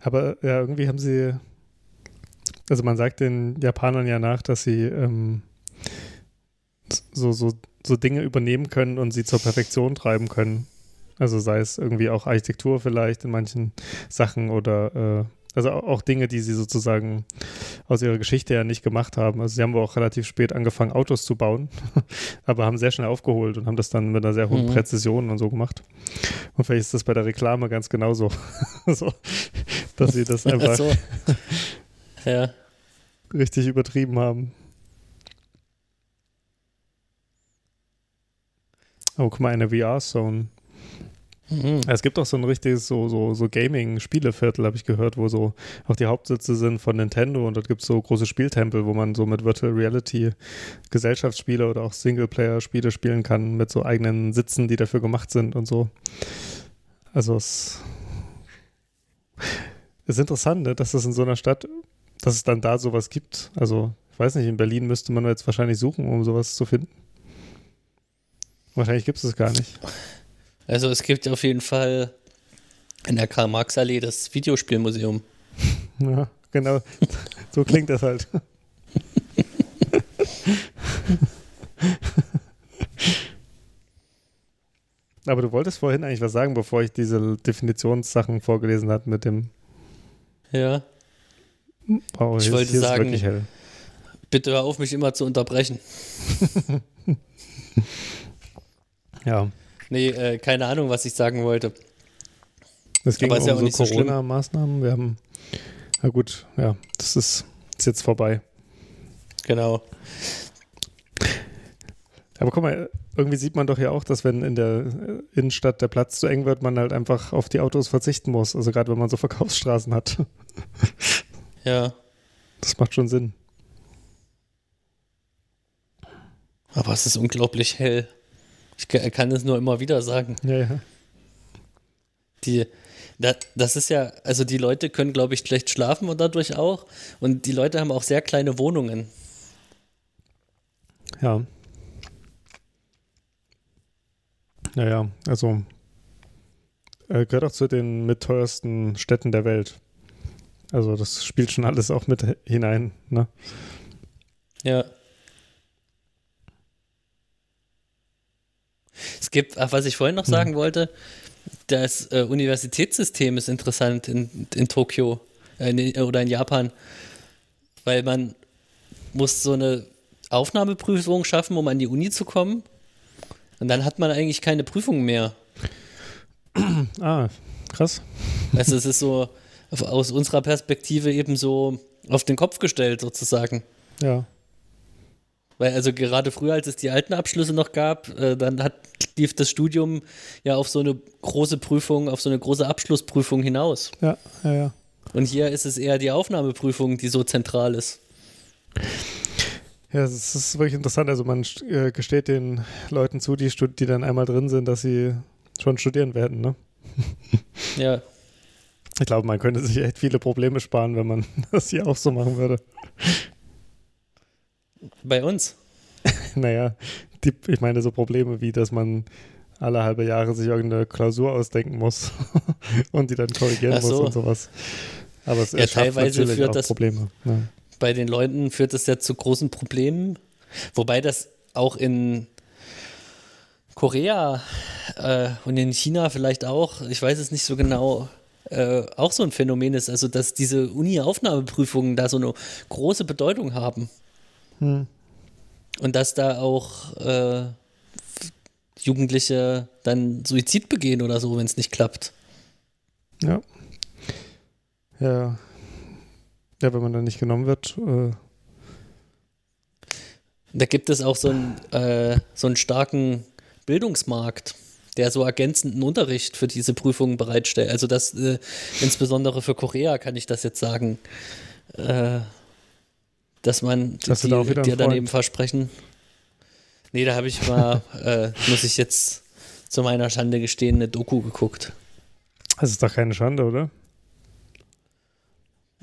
B: Aber ja, irgendwie haben sie, also man sagt den Japanern ja nach, dass sie ähm, so, so, so Dinge übernehmen können und sie zur Perfektion treiben können. Also sei es irgendwie auch Architektur vielleicht in manchen Sachen oder äh, also auch Dinge, die sie sozusagen aus ihrer Geschichte ja nicht gemacht haben. Also sie haben auch relativ spät angefangen, Autos zu bauen, aber haben sehr schnell aufgeholt und haben das dann mit einer sehr hohen mhm. Präzision und so gemacht. Und vielleicht ist das bei der Reklame ganz genauso. so, dass sie das einfach so.
A: ja.
B: richtig übertrieben haben. Oh, guck mal, eine VR-Zone. Mhm. Es gibt auch so ein richtiges so, so, so Gaming-Spieleviertel, habe ich gehört, wo so auch die Hauptsitze sind von Nintendo und dort gibt es so große Spieltempel, wo man so mit Virtual Reality Gesellschaftsspiele oder auch Singleplayer-Spiele spielen kann mit so eigenen Sitzen, die dafür gemacht sind und so. Also es ist interessant, ne, dass es in so einer Stadt, dass es dann da sowas gibt. Also ich weiß nicht, in Berlin müsste man jetzt wahrscheinlich suchen, um sowas zu finden. Wahrscheinlich gibt es es gar nicht.
A: Also es gibt auf jeden Fall in der Karl-Marx-Allee das Videospielmuseum.
B: Ja, genau. So klingt das halt. Aber du wolltest vorhin eigentlich was sagen, bevor ich diese Definitionssachen vorgelesen habe mit dem.
A: Ja.
B: Oh,
A: ich wollte sagen, bitte hör auf, mich immer zu unterbrechen.
B: ja.
A: Nee, äh, keine Ahnung, was ich sagen wollte.
B: Es ging Aber um ja so Corona-Maßnahmen. Wir haben, na gut, ja, das ist, ist jetzt vorbei.
A: Genau.
B: Aber guck mal, irgendwie sieht man doch ja auch, dass wenn in der Innenstadt der Platz zu eng wird, man halt einfach auf die Autos verzichten muss. Also gerade wenn man so Verkaufsstraßen hat.
A: Ja.
B: Das macht schon Sinn.
A: Aber es ist unglaublich hell. Ich kann es nur immer wieder sagen.
B: Ja, ja.
A: Die, das ist ja, also die Leute können, glaube ich, schlecht schlafen und dadurch auch. Und die Leute haben auch sehr kleine Wohnungen.
B: Ja. Naja, also äh, gehört auch zu den mitteuersten Städten der Welt. Also das spielt schon alles auch mit hinein, ne?
A: Ja. Es gibt, ach, was ich vorhin noch hm. sagen wollte, das äh, Universitätssystem ist interessant in, in Tokio äh, in, oder in Japan, weil man muss so eine Aufnahmeprüfung schaffen, um an die Uni zu kommen. Und dann hat man eigentlich keine Prüfung mehr.
B: Ah, krass.
A: Also es ist so aus unserer Perspektive eben so auf den Kopf gestellt sozusagen.
B: Ja.
A: Weil also gerade früher, als es die alten Abschlüsse noch gab, äh, dann hat, lief das Studium ja auf so eine große Prüfung, auf so eine große Abschlussprüfung hinaus.
B: Ja, ja, ja.
A: Und hier ist es eher die Aufnahmeprüfung, die so zentral ist.
B: Ja, es ist wirklich interessant. Also man äh, gesteht den Leuten zu, die, die dann einmal drin sind, dass sie schon studieren werden, ne?
A: Ja.
B: Ich glaube, man könnte sich echt viele Probleme sparen, wenn man das hier auch so machen würde.
A: Bei uns?
B: naja, die, ich meine so Probleme wie, dass man alle halbe Jahre sich irgendeine Klausur ausdenken muss und die dann korrigieren so. muss und sowas. Aber es
A: ja, teilweise führt das
B: Probleme.
A: Ja. Bei den Leuten führt das ja zu großen Problemen, wobei das auch in Korea äh, und in China vielleicht auch, ich weiß es nicht so genau, äh, auch so ein Phänomen ist, also dass diese Uni-Aufnahmeprüfungen da so eine große Bedeutung haben. Hm. Und dass da auch äh, Jugendliche dann Suizid begehen oder so, wenn es nicht klappt.
B: Ja. Ja. Ja, wenn man dann nicht genommen wird. Äh
A: da gibt es auch so einen, äh, so einen starken Bildungsmarkt, der so ergänzenden Unterricht für diese Prüfungen bereitstellt. Also das äh, insbesondere für Korea kann ich das jetzt sagen, äh, dass man
B: Hast die, da
A: dir dann eben versprechen. Nee, da habe ich mal, äh, muss ich jetzt zu meiner Schande gestehen, eine Doku geguckt.
B: Das ist doch keine Schande, oder?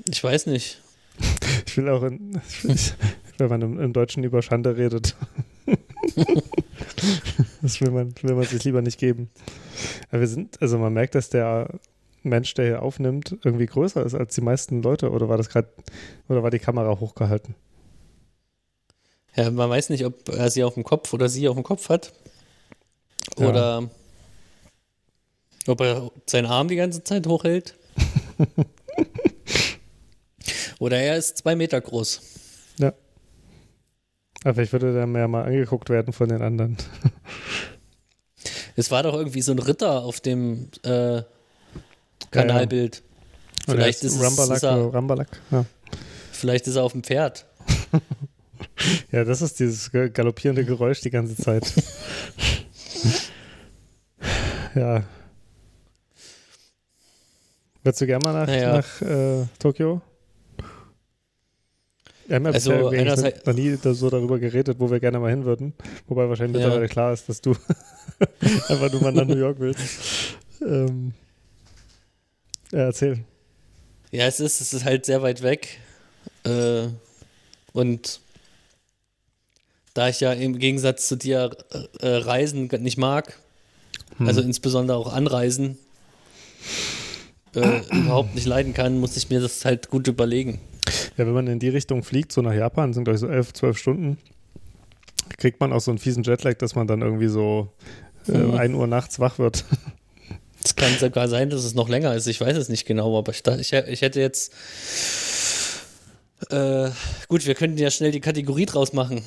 A: Ich weiß nicht.
B: Ich will auch, in, wenn man im, im, Deutschen über Schande redet. das will man, will man sich lieber nicht geben. Aber wir sind, also man merkt, dass der Mensch, der hier aufnimmt, irgendwie größer ist als die meisten Leute. Oder war das gerade, oder war die Kamera hochgehalten?
A: Ja, man weiß nicht, ob er sie auf dem Kopf oder sie auf dem Kopf hat. Oder ja. ob er seinen Arm die ganze Zeit hochhält. oder er ist zwei Meter groß.
B: Ja. Aber vielleicht würde der mehr mal angeguckt werden von den anderen.
A: es war doch irgendwie so ein Ritter auf dem äh, Kanalbild. Ja, ja. Vielleicht ist,
B: Rumbalak,
A: ist er,
B: Rumbalak, ja.
A: Vielleicht ist er auf dem Pferd.
B: Ja, das ist dieses galoppierende Geräusch die ganze Zeit. ja. Würdest du gerne mal nach, naja. nach äh, Tokio? Wir haben ja also noch nie so darüber geredet, wo wir gerne mal hin würden. Wobei wahrscheinlich ja. mittlerweile klar ist, dass du einfach nur mal nach New York willst. Ähm, ja, erzähl.
A: Ja, es ist, es ist halt sehr weit weg. Äh, und da ich ja im Gegensatz zu dir äh, Reisen nicht mag, hm. also insbesondere auch Anreisen, äh, überhaupt nicht leiden kann, muss ich mir das halt gut überlegen.
B: Ja, wenn man in die Richtung fliegt, so nach Japan, sind glaube ich so elf, zwölf Stunden, kriegt man auch so einen fiesen Jetlag, dass man dann irgendwie so äh, hm. 1 Uhr nachts wach wird.
A: Es kann sogar sein, dass es noch länger ist. Ich weiß es nicht genau, aber ich, ich, ich hätte jetzt. Äh, gut, wir könnten ja schnell die Kategorie draus machen.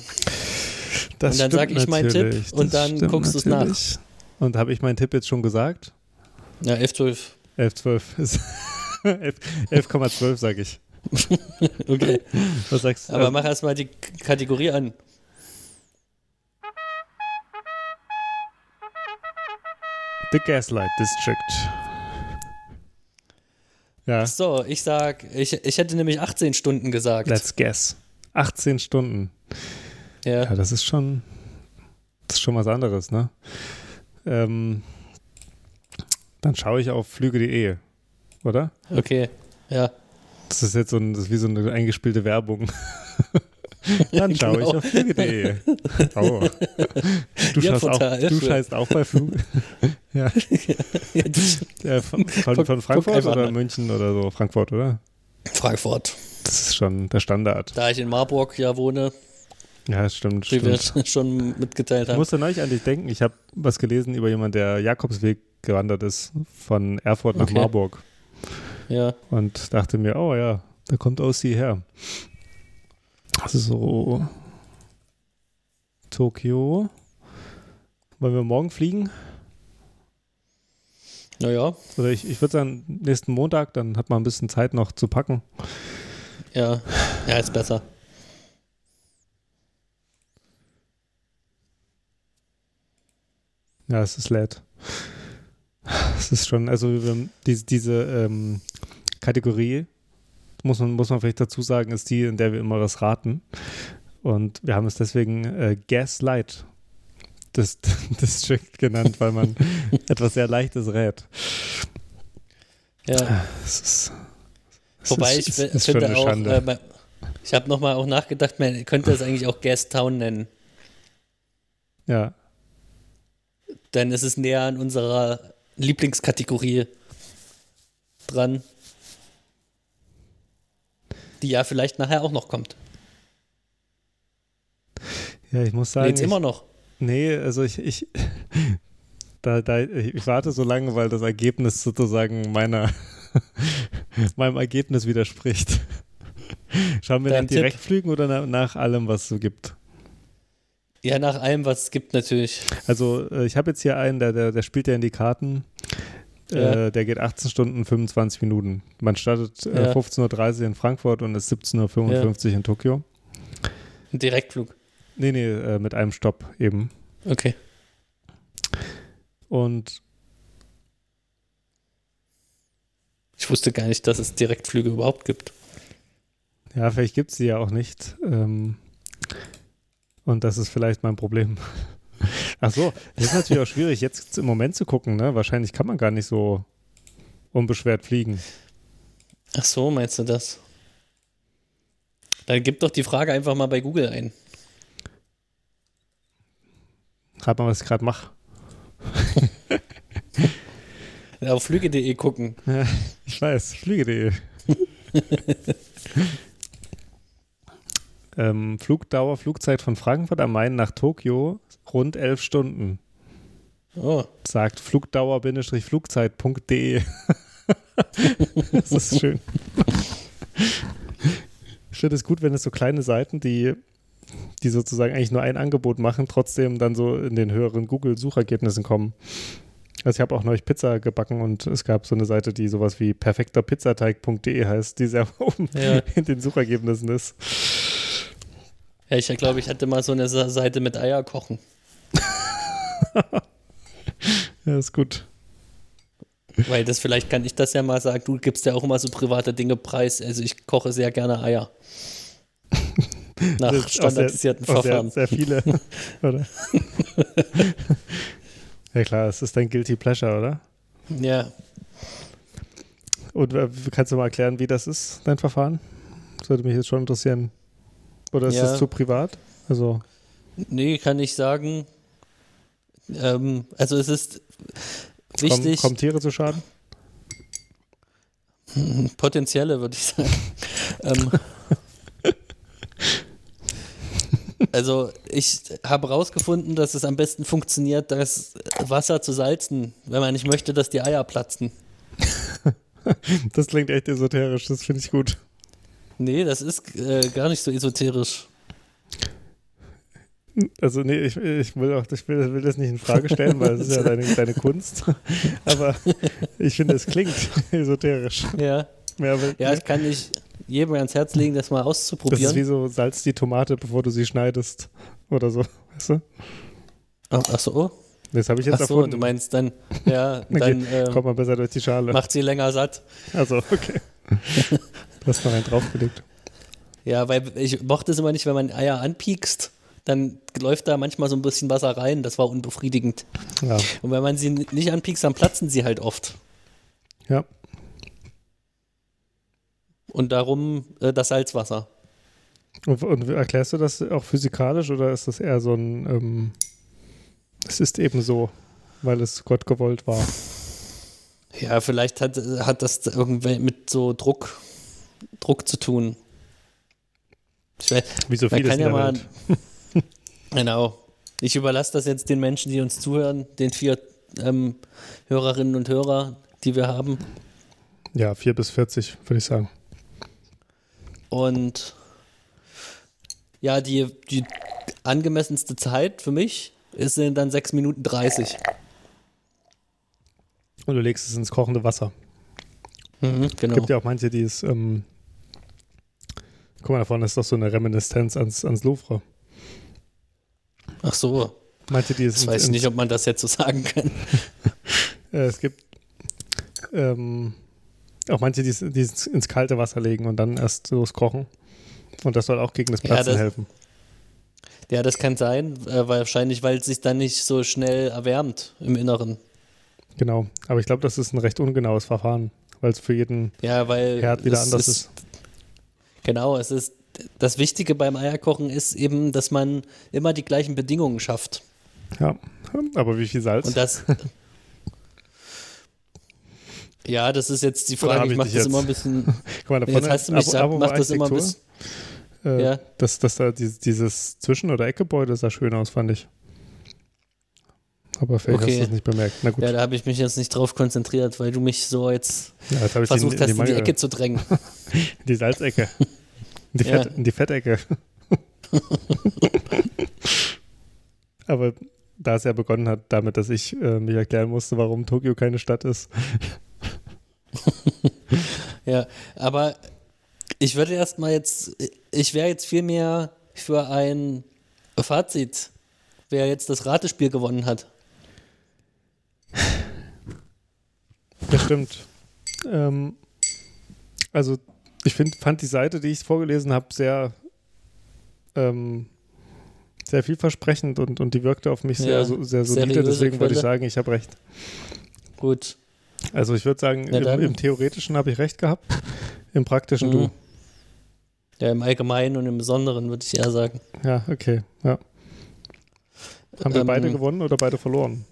B: Das
A: und dann sage ich meinen Tipp und dann guckst du es nach.
B: Und habe ich meinen Tipp jetzt schon gesagt?
A: Ja, 11, 12.
B: 11, 12 ist 11,12 sage ich.
A: okay.
B: Was sagst
A: du? Aber mach erstmal die Kategorie an.
B: The Gaslight District.
A: Ja. So, ich sag, ich, ich hätte nämlich 18 Stunden gesagt.
B: Let's guess. 18 Stunden.
A: Ja.
B: ja, das ist schon, das ist schon was anderes, ne? Ähm, dann schaue ich auf flüge.de, oder?
A: Okay, ja.
B: Das ist jetzt so ein, das ist wie so eine eingespielte Werbung. Dann schaue genau. ich auf flüge.de. Oh. Du, ja, auch, du scheißt auch bei Flug. ja. ja von, von, von, Frankfurt oder an. München oder so? Frankfurt, oder?
A: Frankfurt.
B: Das ist schon der Standard.
A: Da ich in Marburg ja wohne,
B: ja, stimmt.
A: Wie
B: stimmt.
A: wir schon mitgeteilt haben.
B: Ich musste neulich an dich denken. Ich habe was gelesen über jemanden, der Jakobsweg gewandert ist von Erfurt nach okay. Marburg.
A: Ja.
B: Und dachte mir, oh ja, da kommt OC her. Also so Tokio. Wollen wir morgen fliegen?
A: Naja.
B: Oder ich, ich würde sagen, nächsten Montag, dann hat man ein bisschen Zeit noch zu packen.
A: Ja, ja, ist besser.
B: Ja, es ist lädt. Es ist schon, also diese, diese ähm, Kategorie, muss man, muss man vielleicht dazu sagen, ist die, in der wir immer das raten. Und wir haben es deswegen äh, Gaslight Dist District genannt, weil man etwas sehr Leichtes rät.
A: Ja.
B: Es ist, es
A: Wobei
B: ist,
A: ich
B: ist
A: finde auch, äh, ich habe nochmal auch nachgedacht, man könnte es eigentlich auch Gas Town nennen.
B: ja,
A: Denn es ist näher an unserer Lieblingskategorie dran. Die ja vielleicht nachher auch noch kommt.
B: ja, ich muss
A: Nee,
B: sagen,
A: Jetzt
B: ich,
A: immer noch.
B: Nee, also ich, ich, da, da, ich warte so lange, weil das Ergebnis sozusagen meiner, meinem Ergebnis widerspricht. Schauen wir
A: Dein
B: nach
A: Tipp?
B: Direktflügen oder nach, nach allem, was es so gibt?
A: Ja, nach allem, was es gibt, natürlich.
B: Also äh, ich habe jetzt hier einen, der, der, der spielt ja in die Karten.
A: Ja.
B: Äh, der geht 18 Stunden 25 Minuten. Man startet äh,
A: Ja.
B: 15.30 Uhr in Frankfurt und ist 17.55 Uhr in Tokio.
A: Ein Direktflug.
B: Nee, nee, äh, mit einem Stopp eben.
A: Okay.
B: Und
A: Ich wusste gar nicht, dass es Direktflüge überhaupt gibt.
B: ja, vielleicht gibt es die ja auch nicht. Ähm, und das ist vielleicht mein Problem. Ach so, das ist natürlich auch schwierig, jetzt im Moment zu gucken. Ne? Wahrscheinlich kann man gar nicht so unbeschwert fliegen.
A: Ach so, meinst du das? Dann gib doch die Frage einfach mal bei Google ein.
B: Rat mal, was ich gerade mache.
A: Auf flüge.de gucken.
B: Ich weiß, fliege.de. ähm, Flugdauer, Flugzeit von Frankfurt am Main nach Tokio rund elf Stunden.
A: Oh,
B: Sagt flugdauer-flugzeit.de. das ist schön. Ich finde es gut, wenn es so kleine Seiten, die, die sozusagen eigentlich nur ein Angebot machen, trotzdem dann so in den höheren Google-Suchergebnissen kommen. Also ich habe auch neulich Pizza gebacken und es gab so eine Seite, die sowas wie perfekterpizzateig.de heißt, die sehr oben
A: Ja.
B: in den Suchergebnissen ist.
A: ja, ich glaube, ich hatte mal so eine Seite mit Eier kochen.
B: Ja, ist gut.
A: Weil das vielleicht kann ich das ja mal sagen. Du gibst ja auch immer so private Dinge preis. Also ich koche sehr gerne Eier. Nach
B: Das
A: standardisierten
B: sehr, auch sehr,
A: Verfahren.
B: sehr viele, oder? ja klar, es ist dein Guilty Pleasure, oder?
A: Ja,
B: Und äh, kannst du mal erklären, wie das ist, dein Verfahren? Das würde mich jetzt schon interessieren. Oder ist
A: Ja.
B: das zu privat? Also,
A: nee, kann ich sagen. Ähm, also es ist wichtig,
B: kommen Tiere zu Schaden?
A: potenzielle würde ich sagen. ähm, also ich habe herausgefunden, dass es am besten funktioniert, das Wasser zu salzen, wenn man nicht möchte, dass die Eier platzen.
B: Das klingt echt esoterisch, das finde ich gut.
A: Nee, das ist äh, gar nicht so esoterisch.
B: Also, nee, ich, ich, will, auch, ich will, will das nicht in Frage stellen, weil es ist ja deine, deine Kunst. Aber ich finde, es klingt esoterisch.
A: Ja,
B: Mehr, will-
A: ja, ich kann nicht jedem ans Herz legen, das mal
B: das ist
A: auszuprobieren.
B: wie so, salz die Tomate, bevor du sie schneidest. Oder so, weißt du?
A: Ach, ach so,
B: Das habe ich jetzt
A: ach so,
B: erfunden.
A: du meinst dann, ja, dann
B: Okay,
A: äh,
B: Kommt man besser durch die Schale.
A: macht sie länger satt.
B: Also, okay. Du hast noch einen draufgelegt.
A: Ja, weil ich mochte es immer nicht, wenn man Eier anpiekst, dann läuft da manchmal so ein bisschen Wasser rein. Das war unbefriedigend.
B: Ja.
A: Und wenn man sie nicht anpiekst, dann platzen sie halt oft.
B: ja.
A: Und darum äh, das Salzwasser.
B: Und, und erklärst du das auch physikalisch oder ist das eher so ein, ähm, es ist eben so, weil es Gott gewollt war?
A: Ja, vielleicht hat, hat das irgendwie mit so Druck, Druck zu tun. Weiß,
B: Wie so vieles
A: ja mal. Genau. Ich überlasse das jetzt den Menschen, die uns zuhören, den vier ähm, Hörerinnen und Hörer, die wir haben.
B: Ja, 4 bis 40, würde ich sagen.
A: Und ja, die, die angemessenste Zeit für mich ist sind dann 6 Minuten 30.
B: Und du legst es ins kochende Wasser.
A: Mhm, genau.
B: gibt ja auch manche, die es, ähm, guck mal, da vorne ist doch so eine Reminiszenz ans, ans Louvre.
A: Ach so,
B: Manche, die es
A: ich
B: ins-
A: weiß nicht, ob man das jetzt so sagen kann.
B: Äh, es gibt ähm, auch manche, die es, ins kalte Wasser legen und dann erst so es kochen. Und das soll auch gegen das
A: Ja,
B: Platzen
A: das-
B: helfen.
A: Ja, das kann sein, äh, wahrscheinlich, weil es sich dann nicht so schnell erwärmt im Inneren.
B: Genau, aber ich glaube, das ist ein recht ungenaues Verfahren, weil es für jeden
A: Ja, weil
B: Herd wieder anders ist.
A: Genau, es ist das Wichtige beim Eierkochen ist eben, dass man immer die gleichen Bedingungen schafft.
B: Ja, aber wie viel Salz?
A: Und das. ja, das ist jetzt die Frage. Ich mache das
B: jetzt-
A: immer ein bisschen.
B: Guck mal, da
A: Jetzt hast du mich,
B: Abo
A: mach das immer ein bisschen.
B: äh,
A: Ja.
B: dass, dass da dieses, Zwischen- oder Eckgebäude sah schön aus, fand ich. Aber vielleicht
A: Okay.
B: hast du es nicht bemerkt. Na gut,
A: Ja, da habe ich mich jetzt nicht drauf konzentriert, weil du mich so jetzt
B: ja, jetzt
A: versucht
B: die,
A: hast,
B: die,
A: in die Ecke zu drängen.
B: in die Salzecke. In die,
A: Ja.
B: Fett, in die Fettecke. Aber da es ja begonnen hat damit, dass ich äh, mich erklären musste, warum Tokio keine Stadt ist.
A: Ja, aber ich würde erstmal jetzt, ich wäre jetzt viel mehr für ein Fazit, wer jetzt das Ratespiel gewonnen hat.
B: Das stimmt. ähm, also ich find, fand die Seite, die ich vorgelesen habe, sehr, ähm, sehr vielversprechend und, und die wirkte auf mich sehr,
A: Ja,
B: so, sehr solide. Deswegen würde ich
A: Quelle.
B: sagen, ich habe recht.
A: Gut.
B: Also ich würde sagen, im, im Theoretischen habe ich recht gehabt, im Praktischen
A: Mhm.
B: du.
A: Ja, im Allgemeinen und im Besonderen würde ich eher sagen.
B: Ja, okay. Ja. Haben wir
A: Ähm,
B: beide gewonnen oder beide verloren?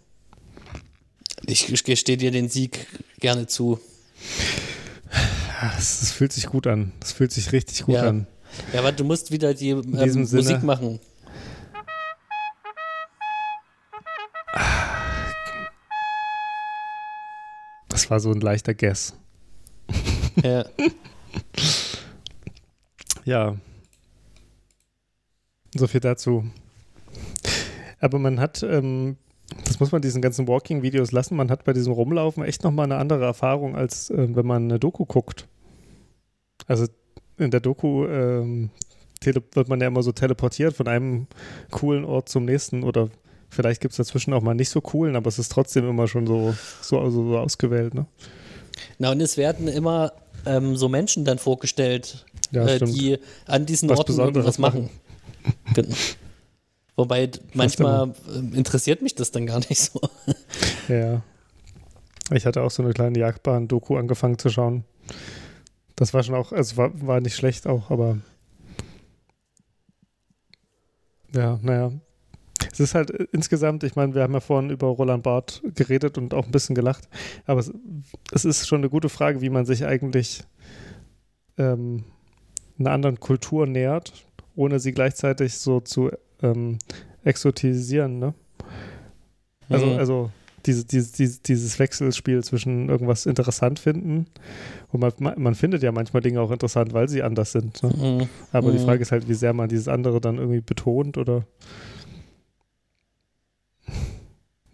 A: Ich, ich gestehe dir den Sieg gerne zu.
B: Ja, Es, es fühlt sich gut an. Es fühlt sich richtig gut
A: Ja.
B: an.
A: Ja, aber du musst wieder die ähm, Musik machen.
B: Das war so ein leichter Guess.
A: Ja.
B: Ja. So viel dazu. Aber man hat, ähm, das muss man diesen ganzen Walking-Videos lassen, man hat bei diesem Rumlaufen echt nochmal eine andere Erfahrung, als äh, wenn man eine Doku guckt. Also in der Doku ähm, wird man ja immer so teleportiert von einem coolen Ort zum nächsten oder vielleicht gibt es dazwischen auch mal nicht so coolen, aber es ist trotzdem immer schon so, so, so, so ausgewählt. Ne?
A: Na, und es werden immer ähm, so Menschen dann vorgestellt,
B: Ja,
A: äh, die an diesen
B: Was
A: Orten
B: Besonderes
A: irgendwas machen. Genau. Wobei manchmal ähm, interessiert mich das dann gar nicht so.
B: Ja. Ich hatte auch so eine kleine Jagdbahn-Doku angefangen zu schauen. Das war schon auch, also war, war nicht schlecht auch, aber ja, naja. Es ist halt äh, insgesamt, ich meine, wir haben ja vorhin über Roland Barth geredet und auch ein bisschen gelacht, aber es, es ist schon eine gute Frage, wie man sich eigentlich ähm, einer anderen Kultur nähert, ohne sie gleichzeitig so zu ähm, exotisieren, ne? Also,
A: Mhm.
B: also diese, diese, diese, dieses Wechselspiel zwischen irgendwas interessant finden und man, man findet ja manchmal Dinge auch interessant, weil sie anders sind. Ne?
A: Mhm.
B: Aber die
A: Mhm.
B: Frage ist halt, wie sehr man dieses andere dann irgendwie betont oder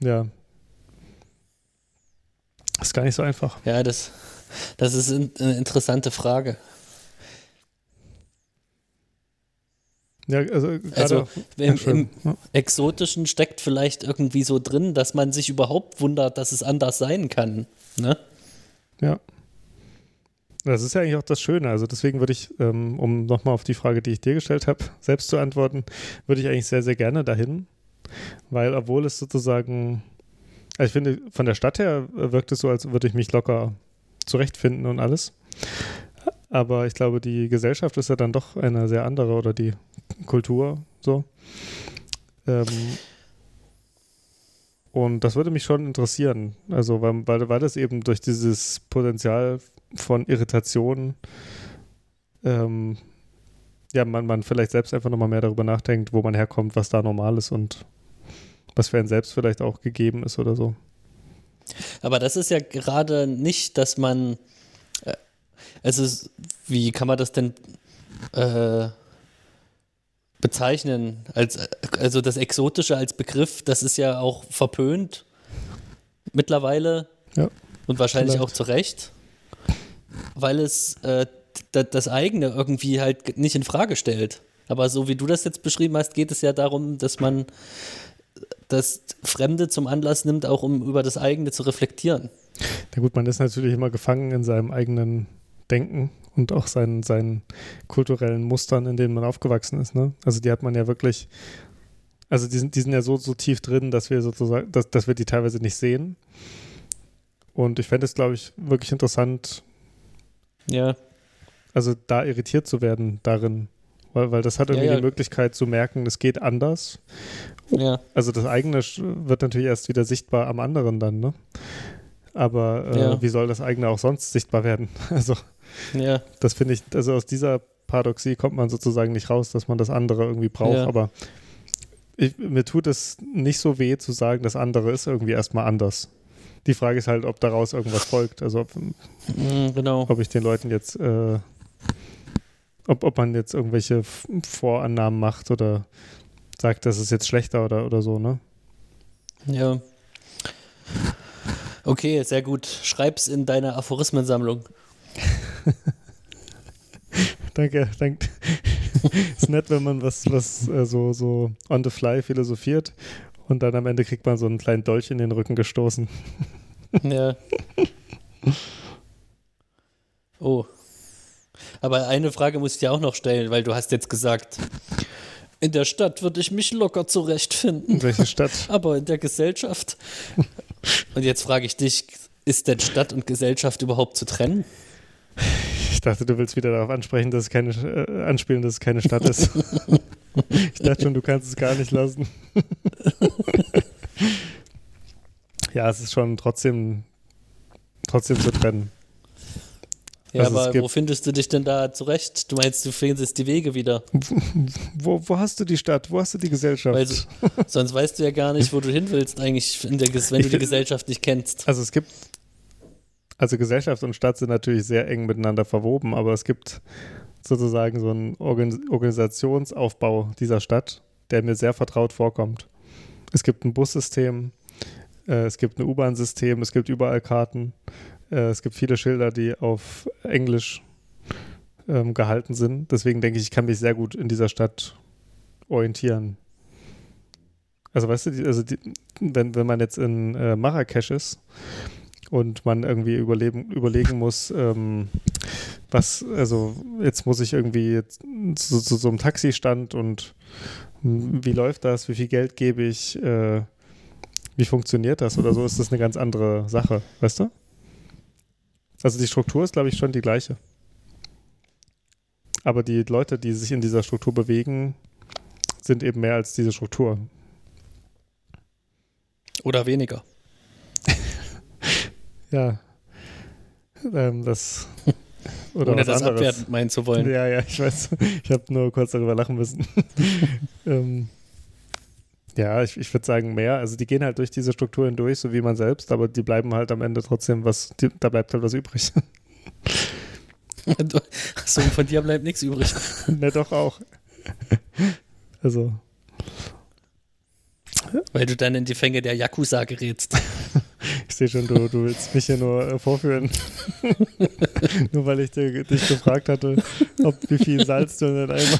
B: ja. Ist gar nicht so einfach.
A: Ja, das, das ist in, eine interessante Frage.
B: Ja, also
A: Also im, im
B: Ja.
A: Exotischen steckt vielleicht irgendwie so drin, dass man sich überhaupt wundert, dass es anders sein kann. Ne?
B: Ja. Das ist ja eigentlich auch das Schöne. Also deswegen würde ich, ähm, um nochmal auf die Frage, die ich dir gestellt habe, selbst zu antworten, würde ich eigentlich sehr, sehr gerne dahin. Weil obwohl es sozusagen, also ich finde, von der Stadt her äh, wirkt es so, als würde ich mich locker zurechtfinden und alles. Aber ich glaube, die Gesellschaft ist ja dann doch eine sehr andere oder die Kultur so. Ähm, und das würde mich schon interessieren. Also, weil, weil, weil das eben durch dieses Potenzial von Irritation, ähm, ja, man, man vielleicht selbst einfach nochmal mehr darüber nachdenkt, wo man herkommt, was da normal ist und was für einen selbst vielleicht auch gegeben ist oder so.
A: Aber das ist ja gerade nicht, dass man, also wie kann man das denn äh, bezeichnen? Als, also das Exotische als Begriff, das ist ja auch verpönt mittlerweile
B: Ja,
A: und wahrscheinlich
B: vielleicht.
A: auch zu Recht, weil es äh, das eigene irgendwie halt nicht in Frage stellt. Aber so wie du das jetzt beschrieben hast, geht es ja darum, dass man das Fremde zum Anlass nimmt, auch um über das eigene zu reflektieren.
B: Na gut, man ist natürlich immer gefangen in seinem eigenen Denken und auch seinen, seinen kulturellen Mustern, in denen man aufgewachsen ist. Ne? Also die hat man ja wirklich Also die sind, die sind ja so, so tief drin, dass wir sozusagen, dass, dass wir die teilweise nicht sehen. Und ich fände es, glaube ich, wirklich interessant,
A: Ja,
B: also da irritiert zu werden darin. Weil, weil das hat
A: Ja,
B: irgendwie
A: ja.
B: die Möglichkeit zu merken, es geht anders.
A: ja,
B: Also das eigene wird natürlich erst wieder sichtbar am anderen dann, ne? Aber äh,
A: Ja.
B: wie soll das eigene auch sonst sichtbar werden? Also
A: ja,
B: das finde ich, also aus dieser Paradoxie kommt man sozusagen nicht raus, dass man das andere irgendwie braucht.
A: Ja.
B: Aber ich, mir tut es nicht so weh zu sagen, das andere ist irgendwie erstmal anders. Die Frage ist halt, ob daraus irgendwas folgt. Also ob,
A: mm, genau.
B: ob ich den Leuten jetzt, äh, ob, ob man jetzt irgendwelche Vorannahmen macht oder sagt, das ist jetzt schlechter oder, oder so, ne?
A: Ja. Okay, sehr gut. Schreib's in deine Aphorismensammlung.
B: Danke, danke. ist nett, wenn man was, was äh, so, so on the fly philosophiert und dann am Ende kriegt man so einen kleinen Dolch in den Rücken gestoßen.
A: Ja. Oh. Aber eine Frage muss ich dir auch noch stellen, weil du hast jetzt gesagt, in der Stadt würde ich mich locker zurechtfinden,
B: In welche Stadt?
A: aber in der Gesellschaft. Und jetzt frage ich dich, ist denn Stadt und Gesellschaft überhaupt zu trennen?
B: Ich dachte, du willst wieder darauf ansprechen, dass es keine, äh, anspielen, dass es keine Stadt ist. ich dachte schon, du kannst es gar nicht lassen. ja, es ist schon trotzdem, trotzdem zu trennen.
A: Ja,
B: Also
A: aber wo findest du dich denn da zurecht? Du meinst, du findest die Wege wieder.
B: Wo, wo hast du die Stadt? Wo hast du die Gesellschaft?
A: Weil so, sonst weißt du ja gar nicht, wo du hin willst, eigentlich, der, wenn du die Gesellschaft nicht kennst.
B: Also es gibt, also Gesellschaft und Stadt sind natürlich sehr eng miteinander verwoben, aber es gibt sozusagen so einen Organ Organisationsaufbau dieser Stadt, der mir sehr vertraut vorkommt. Es gibt ein Bussystem, äh, es gibt ein U-Bahn-System, es gibt überall Karten, äh, es gibt viele Schilder, die auf Englisch ähm, gehalten sind. Deswegen denke ich, ich kann mich sehr gut in dieser Stadt orientieren. Also weißt du, die, also die, wenn, wenn man jetzt in äh, Marrakesch ist und man irgendwie überleben, überlegen muss, ähm, was, also jetzt muss ich irgendwie zu, zu so einem Taxistand und hm, wie läuft das, wie viel Geld gebe ich, äh, wie funktioniert das oder so, ist das eine ganz andere Sache, weißt du? Also die Struktur ist, glaube ich, schon die gleiche. Aber die Leute, die sich in dieser Struktur bewegen, sind eben mehr als diese Struktur.
A: Oder weniger.
B: Ja. Ähm, das. Oder
A: Ohne das
B: anderes.
A: abwertend meinen zu wollen.
B: Ja, ja, ich weiß. Ich habe nur kurz darüber lachen müssen. ähm, ja, ich, ich würde sagen mehr. Also die gehen halt durch diese Strukturen durch, so wie man selbst, aber die bleiben halt am Ende trotzdem was, die, da bleibt halt was übrig.
A: Du- So, von dir bleibt nichts übrig.
B: ne, doch auch. also,
A: Weil du dann in die Fänge der Yakuza gerätst.
B: ich sehe schon, du, du willst mich hier nur äh, vorführen. nur weil ich dir, dich gefragt hatte, ob wie viel Salz du in den Eimer.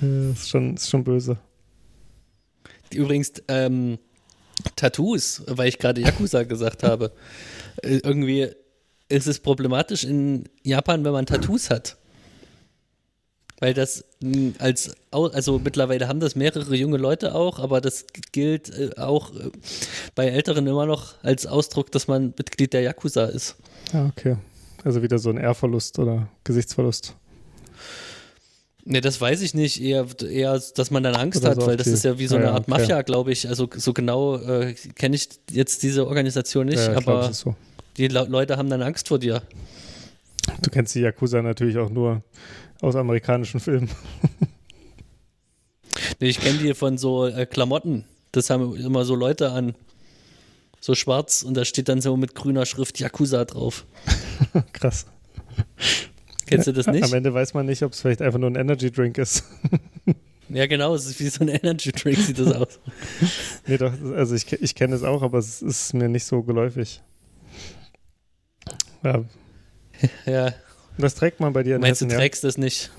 B: Ja, ist, schon, ist schon böse.
A: Übrigens, ähm, Tattoos, weil ich gerade Yakuza gesagt habe. Äh, irgendwie ist es problematisch in Japan, wenn man Tattoos hat. Weil das mh, als, also mittlerweile haben das mehrere junge Leute auch, aber das gilt äh, auch äh, bei Älteren immer noch als Ausdruck, dass man Mitglied der Yakuza ist.
B: Ja, okay. Also wieder so ein Ehrverlust oder Gesichtsverlust.
A: Ne, das weiß ich nicht. Eher, eher dass man dann Angst
B: Oder
A: hat,
B: so
A: weil das
B: die-
A: ist ja wie so
B: Ja,
A: eine Art
B: okay.
A: Mafia, glaube ich. Also so genau äh, kenne ich jetzt diese Organisation nicht,
B: ja, glaub,
A: aber
B: ist so.
A: die Le Leute haben dann Angst vor dir.
B: Du kennst die Yakuza natürlich auch nur aus amerikanischen Filmen.
A: Nee, ich kenne die von so äh, Klamotten. Das haben immer so Leute an. So schwarz und da steht dann so mit grüner Schrift Yakuza drauf.
B: Krass.
A: Kennst du das
B: Am
A: nicht?
B: Ende weiß man nicht, ob es vielleicht einfach nur ein Energy Drink ist.
A: Ja, genau, es ist wie so ein Energy Drink, sieht das aus.
B: nee, doch, also ich, ich kenne es auch, aber es ist mir nicht so geläufig. Ja,
A: Ja,
B: das trägt man bei dir in
A: meinst du,
B: Hessen, ja?
A: trägst das nicht?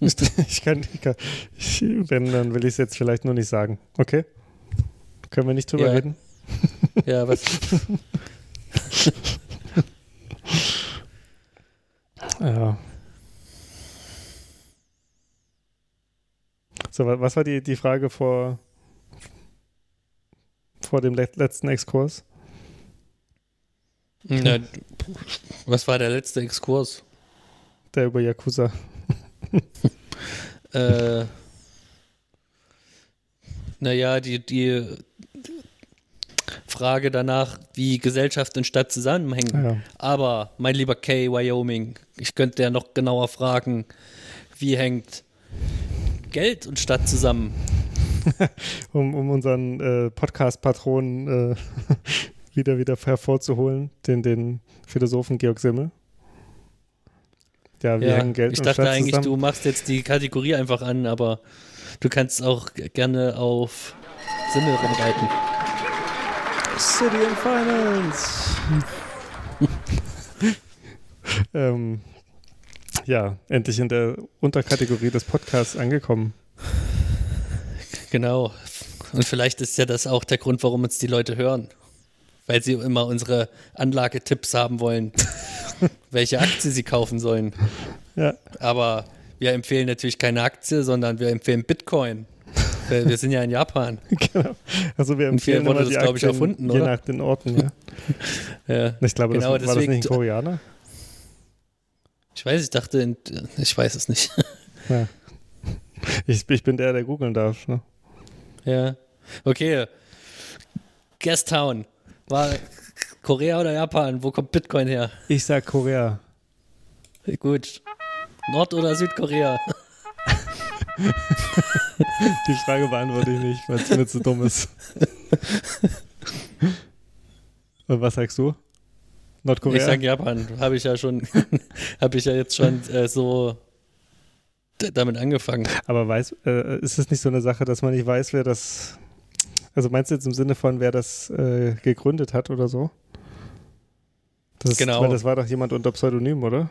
B: Ich, ich kann, ich kann ich, wenn, dann will ich es jetzt vielleicht nur nicht sagen. Okay? Können wir nicht drüber
A: Ja.
B: reden?
A: Ja, was?
B: Ja. So, was war die, die Frage vor, vor dem letzten Exkurs?
A: Na, was war der letzte Exkurs?
B: Der über Yakuza.
A: äh, naja, die, die Frage danach, wie Gesellschaft und Stadt zusammenhängen. Ja. Aber, mein lieber Kay, Wyoming, ich könnte ja noch genauer fragen, wie hängt Geld und Stadt zusammen?
B: um, um unseren äh, Podcast-Patron äh, wieder, wieder hervorzuholen, den, den Philosophen Georg Simmel.
A: Ja, wir ja, hängen Geld Ich dachte eigentlich, zusammen. du machst jetzt die Kategorie einfach an, aber du kannst auch gerne auf Simmel rumreiten.
B: City and Finance. ähm, ja, endlich in der Unterkategorie des Podcasts angekommen.
A: Genau. Und vielleicht ist ja das auch der Grund, warum uns die Leute hören. Weil sie immer unsere Anlagetipps haben wollen, welche Aktie sie kaufen sollen. Ja. Aber wir empfehlen natürlich keine Aktie, sondern wir empfehlen Bitcoin. wir sind ja in Japan. Genau.
B: Also wir empfehlen
A: wurde das, glaube ich, erfunden,
B: je oder? nach den Orten, ja. ja. Ich glaube, genau, das, war deswegen, das nicht ein Koreaner?
A: Ich weiß, ich dachte, ich weiß es nicht. Ja.
B: Ich, ich bin der, der googeln darf. Ne?
A: Ja. Okay. Guesttown. War Korea oder Japan? Wo kommt Bitcoin her?
B: Ich sag Korea.
A: Gut. Nord- oder Südkorea?
B: Die Frage beantworte ich nicht, weil es mir zu dumm ist. Und was sagst du? Nordkorea?
A: Ich sage Japan. Habe ich ja schon, habe ich ja jetzt schon äh, so damit angefangen.
B: Aber weiß, äh, ist es nicht so eine Sache, dass man nicht weiß, wer das, also meinst du jetzt im Sinne von, wer das äh, gegründet hat oder so? Das, genau. Weil das war doch jemand unter Pseudonym, oder?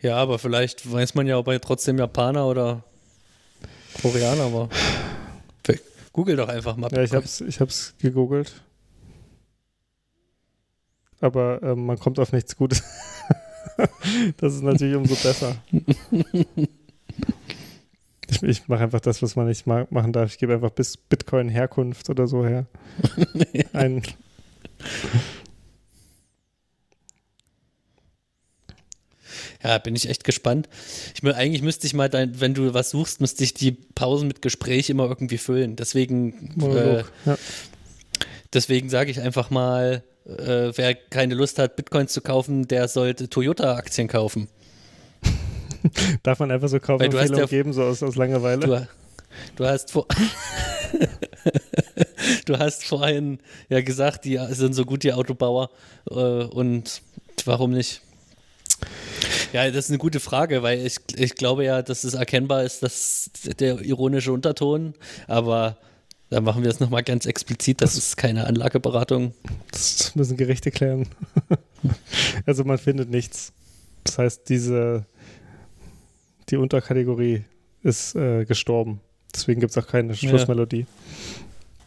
A: Ja, aber vielleicht weiß man ja, ob er trotzdem Japaner oder Koreaner war. Google doch einfach mal.
B: Ja, ich hab's, ich hab's gegoogelt. Aber ähm, man kommt auf nichts Gutes. das ist natürlich umso besser. Ich, ich mache einfach das, was man nicht ma machen darf. Ich gebe einfach bis Bitcoin Herkunft oder so her. Ein
A: Ja, bin ich echt gespannt. Ich, eigentlich müsste ich mal, dein, wenn du was suchst, müsste ich die Pausen mit Gespräch immer irgendwie füllen. Deswegen, äh, ja. Deswegen sage ich einfach mal, äh, wer keine Lust hat, Bitcoins zu kaufen, der sollte Toyota-Aktien kaufen.
B: Darf man einfach so kaufen und ja, geben, so aus, aus Langeweile?
A: Du, du hast vor. du hast vorhin ja gesagt, die sind so gut, die Autobauer. Äh, und warum nicht? Ja, das ist eine gute Frage, weil ich, ich glaube ja, dass es erkennbar ist, dass der ironische Unterton, aber da machen wir es nochmal ganz explizit, das, das ist keine Anlageberatung.
B: Das müssen Gerichte klären. also man findet nichts. Das heißt, diese die Unterkategorie ist äh, gestorben. Deswegen gibt es auch keine Schlussmelodie.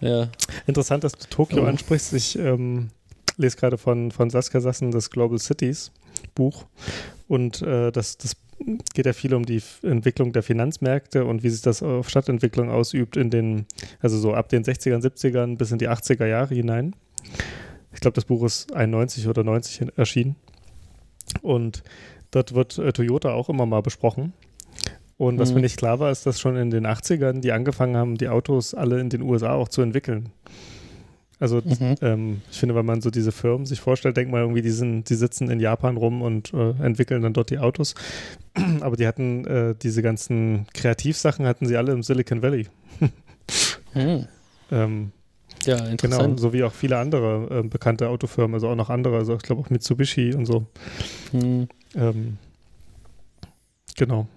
A: Ja. ja.
B: Interessant, dass du Tokio oh. ansprichst. Ich ähm, lese gerade von, von Saskia Sassen das Global Cities Buch. Und äh, das, das geht ja viel um die Entwicklung der Finanzmärkte und wie sich das auf Stadtentwicklung ausübt in den, also so ab den 60ern, 70ern bis in die 80er Jahre hinein. Ich glaube, das Buch ist 91 oder 90 erschienen. Und dort wird äh, Toyota auch immer mal besprochen. Und was mhm. mir nicht klar war, ist, dass schon in den 80ern die angefangen haben, die Autos alle in den USA auch zu entwickeln. Also mhm. ähm, ich finde, wenn man so diese Firmen sich vorstellt, denkt man irgendwie, die, sind, die sitzen in Japan rum und äh, entwickeln dann dort die Autos. Aber die hatten äh, diese ganzen Kreativsachen hatten sie alle im Silicon Valley. mhm. ähm,
A: ja, interessant. Genau,
B: so wie auch viele andere äh, bekannte Autofirmen, also auch noch andere, also ich glaube auch Mitsubishi und so. Mhm. Ähm, genau.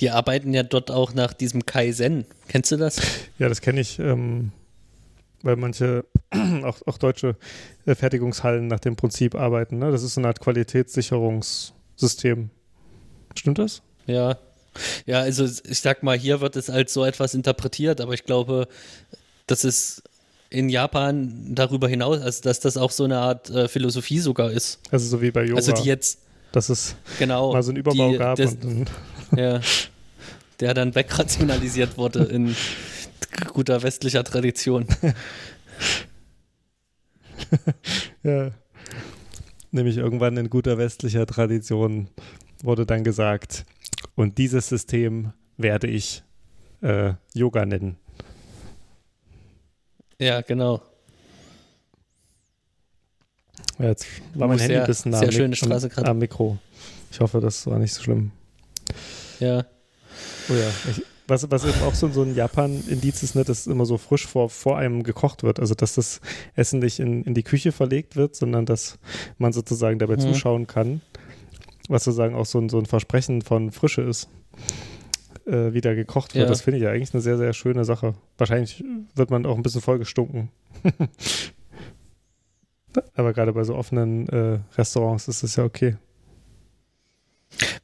A: Die arbeiten ja dort auch nach diesem Kaizen. Kennst du das?
B: Ja, das kenne ich, ähm, weil manche, auch, auch deutsche äh, Fertigungshallen nach dem Prinzip arbeiten. Ne? Das ist so eine Art Qualitätssicherungssystem. Stimmt das?
A: Ja. Ja, also ich sag mal, hier wird es als so etwas interpretiert, aber ich glaube, dass es in Japan darüber hinaus, also dass das auch so eine Art äh, Philosophie sogar ist.
B: Also so wie bei Yoga.
A: Also die jetzt
B: dass es
A: genau,
B: mal so einen Überbau
A: die,
B: gab.
A: das,
B: und,
A: ja, der dann wegrationalisiert wurde in guter westlicher Tradition.
B: ja. Nämlich irgendwann in guter westlicher Tradition wurde dann gesagt, und dieses System werde ich äh, Yoga nennen.
A: Ja, genau.
B: Ja, jetzt war mein Handy ein bisschen nah am Mikro. Ich hoffe, das war nicht so schlimm.
A: Ja.
B: Oh ja. Ich, was, was eben auch so, so ein Japan-Indiz ist, ne, dass immer so frisch vor, vor einem gekocht wird. Also, dass das Essen nicht in, in die Küche verlegt wird, sondern dass man sozusagen dabei
A: Mhm.
B: zuschauen kann. Was sozusagen auch so ein, so ein Versprechen von Frische ist, äh, wie da gekocht wird.
A: Ja.
B: Das finde ich ja eigentlich eine sehr, sehr schöne Sache. Wahrscheinlich wird man auch ein bisschen vollgestunken. Aber gerade bei so offenen äh, Restaurants ist das ja okay.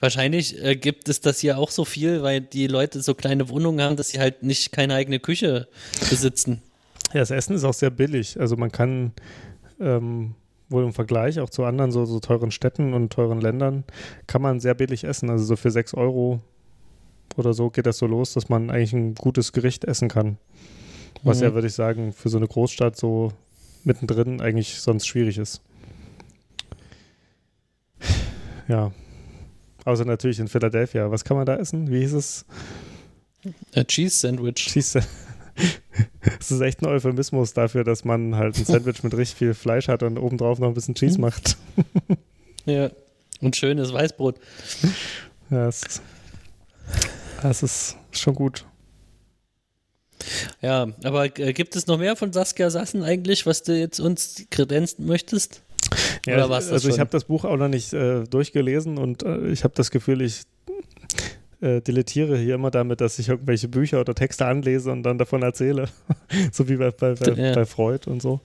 A: Wahrscheinlich äh, gibt es das hier auch so viel, weil die Leute so kleine Wohnungen haben, dass sie halt nicht keine eigene Küche besitzen.
B: Ja, das Essen ist auch sehr billig. Also man kann ähm, wohl im Vergleich auch zu anderen so, so teuren Städten und teuren Ländern, kann man sehr billig essen. Also so für 6 Euro oder so geht das so los, dass man eigentlich ein gutes Gericht essen kann. Was
A: Mhm.
B: ja, würde ich sagen, für so eine Großstadt so mittendrin eigentlich sonst schwierig ist. Ja. Außer natürlich in Philadelphia. Was kann man da essen? Wie hieß es?
A: Ein Cheese Sandwich.
B: Cheese. Das ist echt ein Euphemismus dafür, dass man halt ein Sandwich mit richtig viel Fleisch hat und obendrauf noch ein bisschen Cheese
A: Mhm.
B: macht.
A: Ja. Und schönes Weißbrot.
B: Ja, es ist, es ist schon gut.
A: Ja, aber äh, gibt es noch mehr von Saskia Sassen eigentlich, was du jetzt uns kredenzen möchtest?
B: Ja,
A: Oder war's das
B: also ich habe das Buch auch noch nicht äh, durchgelesen und äh, ich habe das Gefühl, ich äh, dilettiere hier immer damit, dass ich irgendwelche Bücher oder Texte anlese und dann davon erzähle. so wie bei, bei, bei,
A: Ja.
B: bei Freud und so.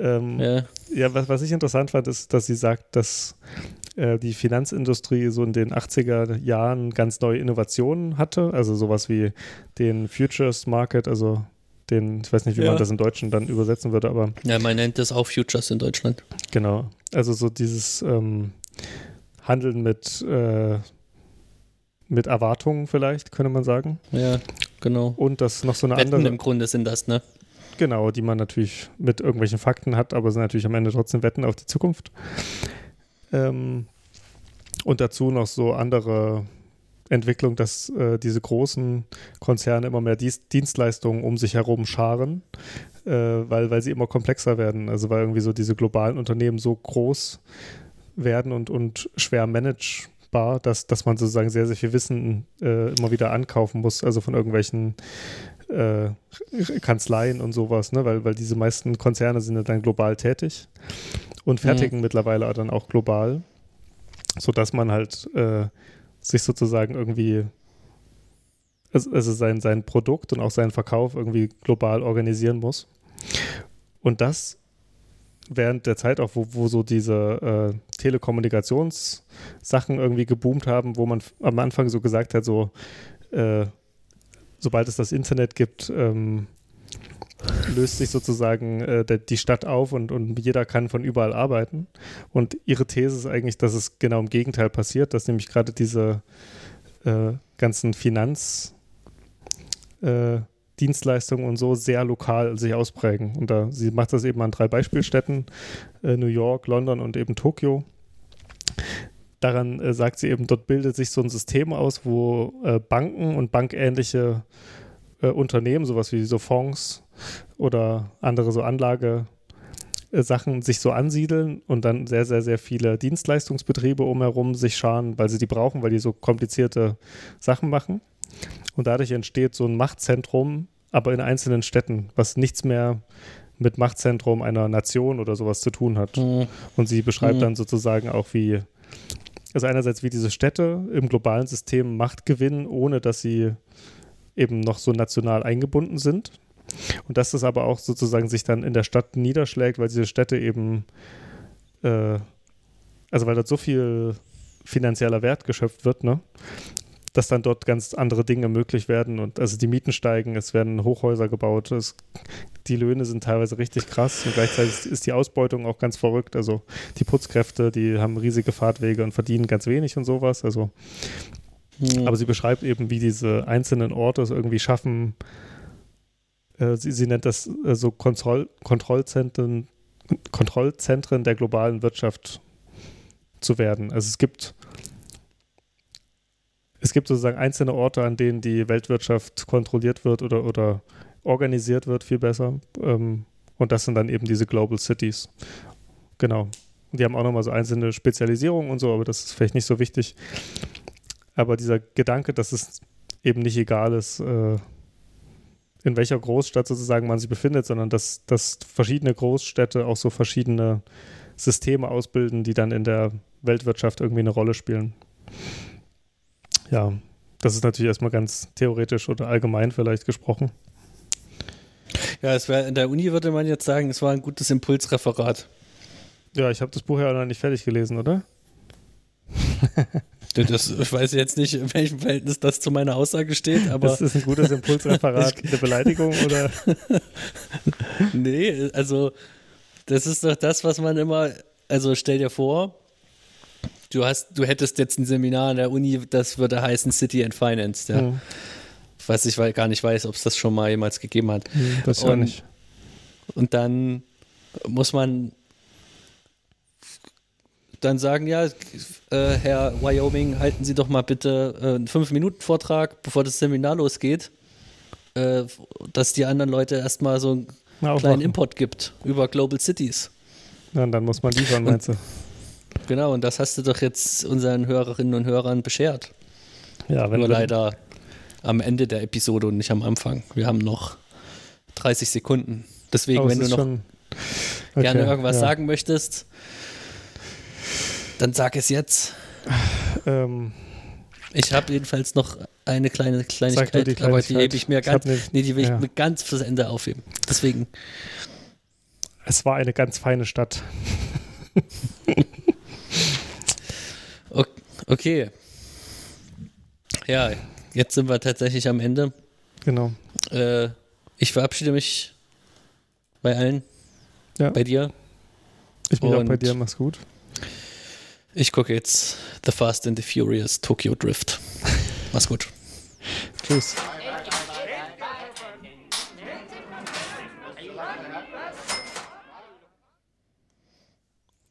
B: Ähm,
A: Ja.
B: Ja, was, was ich interessant fand, ist, dass sie sagt, dass äh, die Finanzindustrie so in den 80er Jahren ganz neue Innovationen hatte. Also sowas wie den Futures Market, also den, ich weiß nicht, wie
A: Ja.
B: man das im Deutschen dann übersetzen würde, aber
A: ja, man nennt das auch Futures in Deutschland.
B: genau. Also so dieses ähm, Handeln mit, äh, mit Erwartungen vielleicht, könnte man sagen.
A: Ja, genau.
B: Und das noch so eine
A: Wetten
B: andere.
A: im Grunde sind das, ne?
B: Genau, die man natürlich mit irgendwelchen Fakten hat, aber sind natürlich am Ende trotzdem Wetten auf die Zukunft. Ähm, und dazu noch so andere Entwicklung, dass äh, diese großen Konzerne immer mehr Dies Dienstleistungen um sich herum scharen, äh, weil, weil sie immer komplexer werden. Also weil irgendwie so diese globalen Unternehmen so groß werden und, und schwer managebar, dass, dass man sozusagen sehr, sehr viel Wissen äh, immer wieder ankaufen muss, also von irgendwelchen äh, Kanzleien und sowas, ne? weil, weil diese meisten Konzerne sind ja dann global tätig und fertigen mittlerweile dann auch global, sodass man halt äh, sich sozusagen irgendwie, also, sein, sein Produkt und auch seinen Verkauf irgendwie global organisieren muss. Und das während der Zeit auch, wo, wo so diese äh, Telekommunikationssachen irgendwie geboomt haben, wo man am Anfang so gesagt hat, so äh, sobald es das Internet gibt, ähm, löst sich sozusagen äh, die Stadt auf und, und jeder kann von überall arbeiten. Und ihre These ist eigentlich, dass es genau im Gegenteil passiert, dass nämlich gerade diese äh, ganzen Finanz- äh, und so sehr lokal sich ausprägen. Und da, sie macht das eben an drei Beispielstädten, äh, New York, London und eben Tokio. Daran äh, sagt sie eben, dort bildet sich so ein System aus, wo äh, Banken und bankähnliche äh, Unternehmen, sowas wie so Fonds oder andere so Anlage äh, Sachen sich so ansiedeln und dann sehr, sehr, sehr viele Dienstleistungsbetriebe umherum sich scharen, weil sie die brauchen, weil die so komplizierte Sachen machen. Und dadurch entsteht so ein Machtzentrum, aber in einzelnen Städten, was nichts mehr mit Machtzentrum einer Nation oder sowas zu tun hat.
A: Mhm.
B: Und sie beschreibt
A: Mhm.
B: dann sozusagen auch, wie, also einerseits, wie diese Städte im globalen System Macht gewinnen, ohne dass sie eben noch so national eingebunden sind. Und dass das aber auch sozusagen sich dann in der Stadt niederschlägt, weil diese Städte eben, äh, also weil dort so viel finanzieller Wert geschöpft wird, ne? dass dann dort ganz andere Dinge möglich werden und also die Mieten steigen, es werden Hochhäuser gebaut, es die Löhne sind teilweise richtig krass und gleichzeitig ist die Ausbeutung auch ganz verrückt. Also die Putzkräfte, die haben riesige Fahrtwege und verdienen ganz wenig und sowas. Also,
A: Hm.
B: aber sie beschreibt eben, wie diese einzelnen Orte es irgendwie schaffen. Äh, sie, sie nennt das äh, so Kontroll Kontrollzentren, Kontrollzentren der globalen Wirtschaft zu werden. Also es gibt es gibt sozusagen einzelne Orte, an denen die Weltwirtschaft kontrolliert wird oder, oder organisiert wird, viel besser. Ähm, und das sind dann eben diese Global Cities. Genau. Die haben auch nochmal so einzelne Spezialisierungen und so, aber das ist vielleicht nicht so wichtig. Aber dieser Gedanke, dass es eben nicht egal ist, äh, in welcher Großstadt sozusagen man sich befindet, sondern dass, dass verschiedene Großstädte auch so verschiedene Systeme ausbilden, die dann in der Weltwirtschaft irgendwie eine Rolle spielen. Ja, das ist natürlich erstmal ganz theoretisch oder allgemein vielleicht gesprochen.
A: Ja, es wär, in der Uni würde man jetzt sagen, es war ein gutes Impulsreferat.
B: Ja, ich habe das Buch ja noch nicht fertig gelesen, oder?
A: Das, ich weiß jetzt nicht, in welchem Verhältnis das zu meiner Aussage steht, aber
B: das ist ein gutes Impulsreferat, eine Beleidigung oder?
A: nee, also das ist doch das, was man immer, also stell dir vor, du hast, du hättest jetzt ein Seminar an der Uni, das würde heißen City and Finance, ja.
B: Hm,
A: Was ich gar nicht weiß, ob es das schon mal jemals gegeben hat.
B: hm, das ja nicht.
A: Und dann muss man dann sagen, ja, äh, Herr Wyoming, halten Sie doch mal bitte äh, einen Fünf-Minuten-Vortrag, bevor das Seminar losgeht, äh, dass die anderen Leute erstmal so einen
B: Na,
A: kleinen. Input gibt über Global Cities.
B: Ja, dann muss man liefern, meinst du?
A: Genau, und das hast du doch jetzt unseren Hörerinnen und Hörern beschert.
B: Ja, wenn
A: Nur leider am Ende der Episode und nicht am Anfang. Wir haben noch 30 Sekunden. Deswegen,
B: es
A: wenn du noch
B: schon-
A: gerne
B: Okay,
A: irgendwas
B: ja.
A: sagen möchtest, dann sag es jetzt.
B: Ähm,
A: Ich habe jedenfalls noch eine kleine Kleinigkeit,
B: die
A: aber die
B: Kleinigkeit.
A: hebe ich mir
B: Ich
A: ganz,
B: ne-
A: nee, die will ich
B: ja.
A: mir ganz fürs Ende aufheben. Deswegen,
B: es war eine ganz feine Stadt.
A: okay. Ja, jetzt sind wir tatsächlich am Ende.
B: Genau.
A: Äh, ich verabschiede mich bei allen,
B: Ja.
A: bei dir.
B: Ich bin auch bei dir, mach's gut.
A: Ich gucke jetzt The Fast and the Furious Tokyo Drift. Mach's gut.
B: Tschüss.